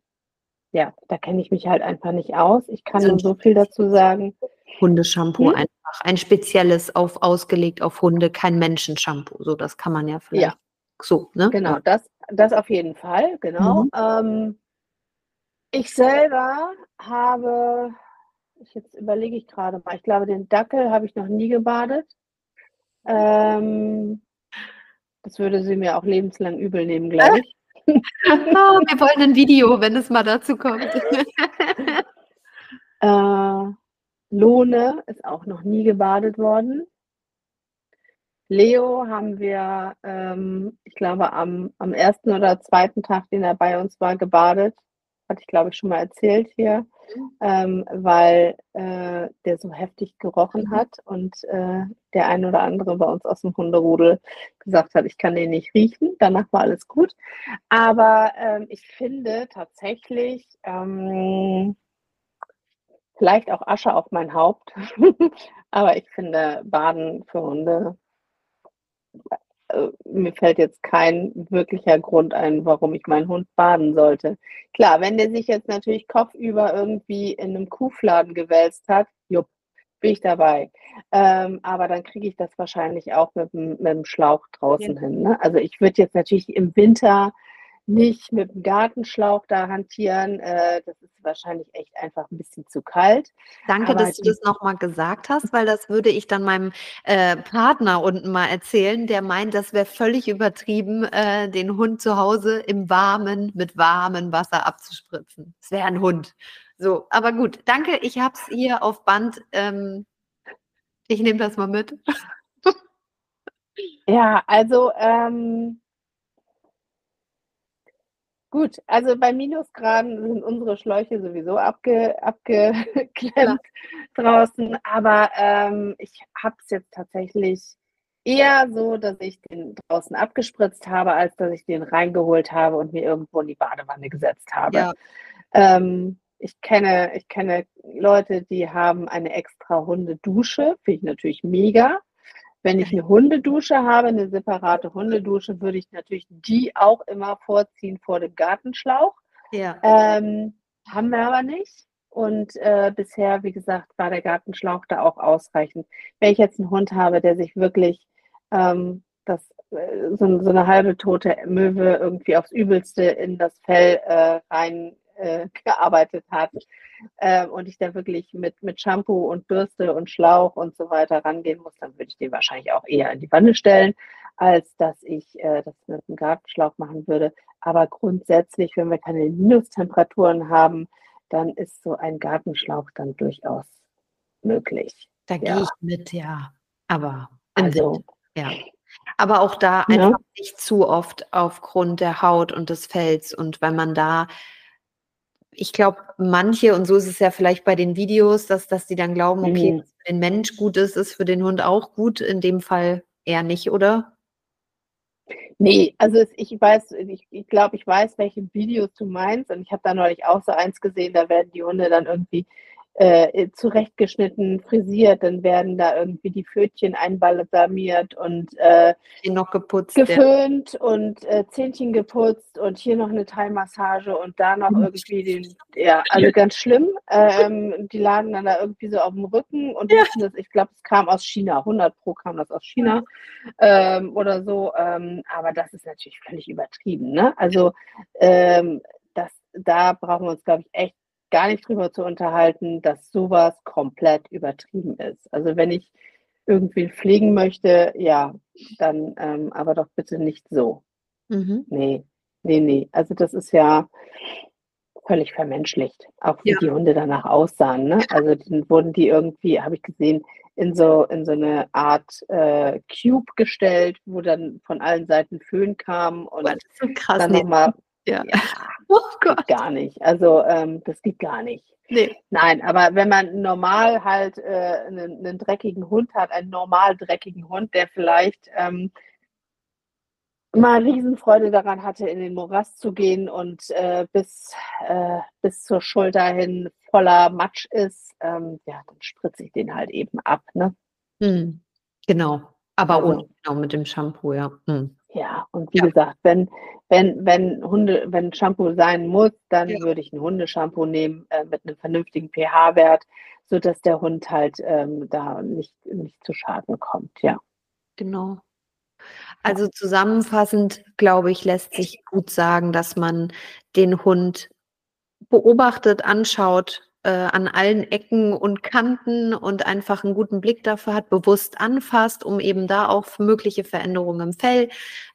Speaker 3: ja, da kenne ich mich halt einfach nicht aus. Ich kann nur so viel dazu sagen.
Speaker 2: Hundeshampoo hm? einfach. Ein spezielles auf, ausgelegt auf Hunde, kein Menschenshampoo. So, das kann man ja vielleicht. Ja.
Speaker 3: So, ne? Genau, das, das auf jeden Fall, genau. Mhm. Ähm, ich selber habe, ich jetzt überlege ich gerade mal, ich glaube, den Dackel habe ich noch nie gebadet. Ähm, das würde sie mir auch lebenslang übel nehmen, glaube (laughs) ich
Speaker 2: oh, wir wollen ein Video, wenn es mal dazu kommt. (laughs)
Speaker 3: äh, Lohne ist auch noch nie gebadet worden. Leo haben wir, ähm, ich glaube, am, am ersten oder zweiten Tag, den er bei uns war, gebadet hatte ich glaube ich schon mal erzählt hier, ähm, weil äh, der so heftig gerochen mhm. hat und äh, der ein oder andere bei uns aus dem Hunderudel gesagt hat, ich kann den nicht riechen. Danach war alles gut. Aber ähm, ich finde tatsächlich, ähm, vielleicht auch Asche auf mein Haupt, (laughs) aber ich finde Baden für Hunde äh, mir fällt jetzt kein wirklicher Grund ein, warum ich meinen Hund baden sollte. Klar, wenn der sich jetzt natürlich kopfüber irgendwie in einem Kuhfladen gewälzt hat, jupp, bin ich dabei. Ähm, aber dann kriege ich das wahrscheinlich auch mit, mit dem Schlauch draußen ja. hin. Ne? Also ich würde jetzt natürlich im Winter nicht mit dem Gartenschlauch da hantieren. Äh, das ist wahrscheinlich echt einfach ein bisschen zu kalt.
Speaker 2: Danke, Aber dass du das nochmal gesagt hast, weil das würde ich dann meinem äh, Partner unten mal erzählen, der meint, das wäre völlig übertrieben, äh, den Hund zu Hause im Warmen mit warmem Wasser abzuspritzen. Das wäre ein Hund. So, aber gut, danke, ich habe es hier auf Band. Ähm, ich nehme das mal mit.
Speaker 3: ja, also ähm, Gut, also bei Minusgraden sind unsere Schläuche sowieso abge, abgeklemmt (laughs) draußen, aber ähm, ich habe es jetzt tatsächlich eher so, dass ich den draußen abgespritzt habe, als dass ich den reingeholt habe und mir irgendwo in die Badewanne gesetzt habe. Ja. Ähm, ich kenne, ich kenne Leute, die haben eine extra Hundedusche, finde ich natürlich mega. Wenn ich eine Hundedusche habe, eine separate Hundedusche, würde ich natürlich die auch immer vorziehen vor dem Gartenschlauch.
Speaker 2: Ja.
Speaker 3: Ähm, haben wir aber nicht. Und äh, bisher, wie gesagt, war der Gartenschlauch da auch ausreichend. Wenn ich jetzt einen Hund habe, der sich wirklich ähm, das, äh, so, so, eine halbe tote Möwe irgendwie aufs Übelste in das Fell äh, rein äh, (laughs) gearbeitet hat äh, und ich da wirklich mit, mit Shampoo und Bürste und Schlauch und so weiter rangehen muss, dann würde ich den wahrscheinlich auch eher in die Wanne stellen, als dass ich äh, das mit einem Gartenschlauch machen würde. Aber grundsätzlich, wenn wir keine Minustemperaturen haben, dann ist so ein Gartenschlauch dann durchaus möglich.
Speaker 2: Da ja. gehe ich mit, ja. Aber im also, Wind, ja. Aber auch da einfach ja. nicht zu oft aufgrund der Haut und des Fells. Und wenn man da, ich glaube, manche, und so ist es ja vielleicht bei den Videos, dass, dass die dann glauben, okay, mhm. für den Mensch gut ist, ist für den Hund auch gut. In dem Fall eher nicht, oder?
Speaker 3: Nee, also ich weiß, ich, ich glaube, ich weiß, welche Videos du meinst. Und ich habe da neulich auch so eins gesehen, da werden die Hunde dann irgendwie äh, zurechtgeschnitten, frisiert, dann werden da irgendwie die Pfötchen einbalsamiert und äh,
Speaker 2: noch geputzt,
Speaker 3: geföhnt ja. und äh, Zähnchen geputzt und hier noch eine Thai-Massage und da noch mhm. irgendwie den, ja, also ganz schlimm. Ähm, die lagen dann da irgendwie so auf dem Rücken und ja. das, ich glaube, es kam aus China, 100 Pro kam das aus China ähm, oder so, ähm, aber das ist natürlich völlig übertrieben, ne? Also ähm, das, da brauchen wir uns, glaube ich, echt gar nicht drüber zu unterhalten, dass sowas komplett übertrieben ist. Also wenn ich irgendwie pflegen möchte, ja, dann ähm, aber doch bitte nicht so. Mhm. Nee, nee, nee. Also das ist ja völlig vermenschlicht, auch wie ja. die Hunde danach aussahen. Ne? Also dann wurden die irgendwie, habe ich gesehen, in so, in so eine Art äh, Cube gestellt, wo dann von allen Seiten Föhn kam und
Speaker 2: so krass,
Speaker 3: dann nochmal ja. ja. (laughs) Oh Gott. Gar nicht. Also ähm, das geht gar nicht. Nee. Nein, aber wenn man normal halt äh, einen, einen, dreckigen Hund hat, einen normal dreckigen Hund, der vielleicht ähm, mal Riesenfreude daran hatte, in den Morast zu gehen und äh, bis, äh, bis zur Schulter hin voller Matsch ist, ähm, ja, dann spritze ich den halt eben ab. Ne?
Speaker 2: Hm. Genau, aber also, ohne, genau mit dem Shampoo, ja. Hm.
Speaker 3: Ja, und wie ja. gesagt, wenn, wenn, wenn Hunde, wenn Shampoo sein muss, dann ja. würde ich ein Hundeshampoo nehmen äh, mit einem vernünftigen pH-Wert, sodass der Hund halt ähm, da nicht, nicht zu Schaden kommt, ja.
Speaker 2: Genau. Also zusammenfassend, glaube ich, lässt sich gut sagen, dass man den Hund beobachtet, anschaut, äh, an allen Ecken und Kanten und einfach einen guten Blick dafür hat, bewusst anfasst, um eben da auch mögliche Veränderungen im Fell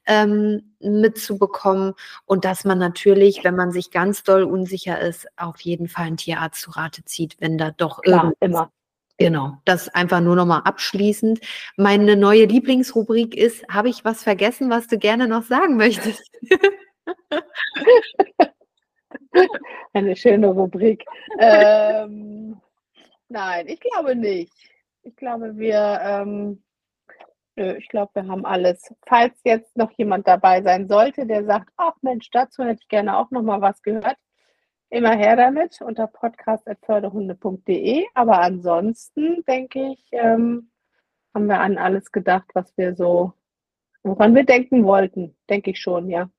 Speaker 2: ähm, mitzubekommen und dass man natürlich, wenn man sich ganz doll unsicher ist, auf jeden Fall einen Tierarzt zu Rate zieht, wenn da doch
Speaker 3: Klar, immer.
Speaker 2: Genau, das einfach nur nochmal abschließend. Meine neue Lieblingsrubrik ist, habe ich was vergessen, was du gerne noch sagen möchtest? (laughs)
Speaker 3: Eine schöne Rubrik. ähm, nein, ich glaube nicht. Ich glaube, wir, ähm, ich glaube, wir haben alles. Falls jetzt noch jemand dabei sein sollte, der sagt, ach Mensch, dazu hätte ich gerne auch noch mal was gehört, immer her damit unter podcast.förderhunde.de. Aber ansonsten denke ich, ähm, haben wir an alles gedacht, was wir so, woran wir denken wollten. Denke ich schon, ja.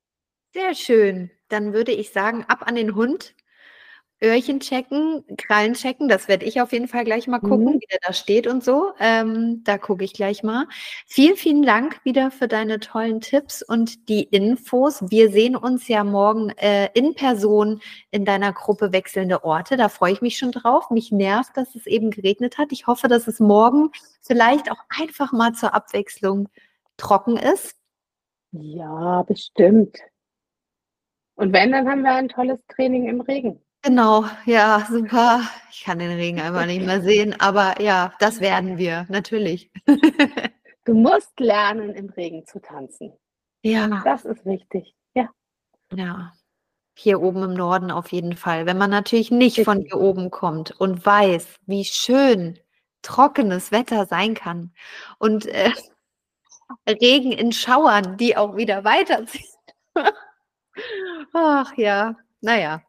Speaker 2: Sehr schön. Dann würde ich sagen, ab an den Hund. Öhrchen checken, Krallen checken, das werde ich auf jeden Fall gleich mal gucken, mhm. wie der da steht und so. Ähm, da gucke ich gleich mal. Vielen, vielen Dank wieder für deine tollen Tipps und die Infos. Wir sehen uns ja morgen äh, in Person in deiner Gruppe Wechselnde Orte. Da freue ich mich schon drauf. Mich nervt, dass es eben geregnet hat. Ich hoffe, dass es morgen vielleicht auch einfach mal zur Abwechslung trocken ist.
Speaker 3: Ja, bestimmt. Und wenn, dann haben wir ein tolles Training im Regen.
Speaker 2: Genau, ja, super. Ich kann den Regen einfach nicht mehr sehen, aber ja, das werden wir, natürlich. (laughs)
Speaker 3: du musst lernen, im Regen zu tanzen.
Speaker 2: Ja.
Speaker 3: Das ist wichtig, ja.
Speaker 2: Ja, hier oben im Norden auf jeden Fall. Wenn man natürlich nicht von hier oben kommt und weiß, wie schön trockenes Wetter sein kann und äh, (laughs) Regen in Schauern, die auch wieder weiterziehen. (laughs) Ach ja, naja,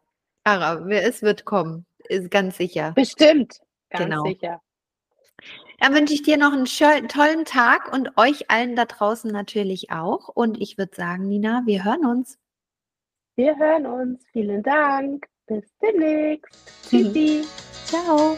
Speaker 2: aber es wird kommen. ist ganz sicher.
Speaker 3: Bestimmt, ganz
Speaker 2: Genau.
Speaker 3: sicher.
Speaker 2: Dann wünsche ich dir noch einen schö- tollen Tag und euch allen da draußen natürlich auch. Und ich würde sagen, Nina, wir hören uns.
Speaker 3: Wir hören uns. Vielen Dank. Bis demnächst. Tschüssi. (laughs)
Speaker 2: Ciao.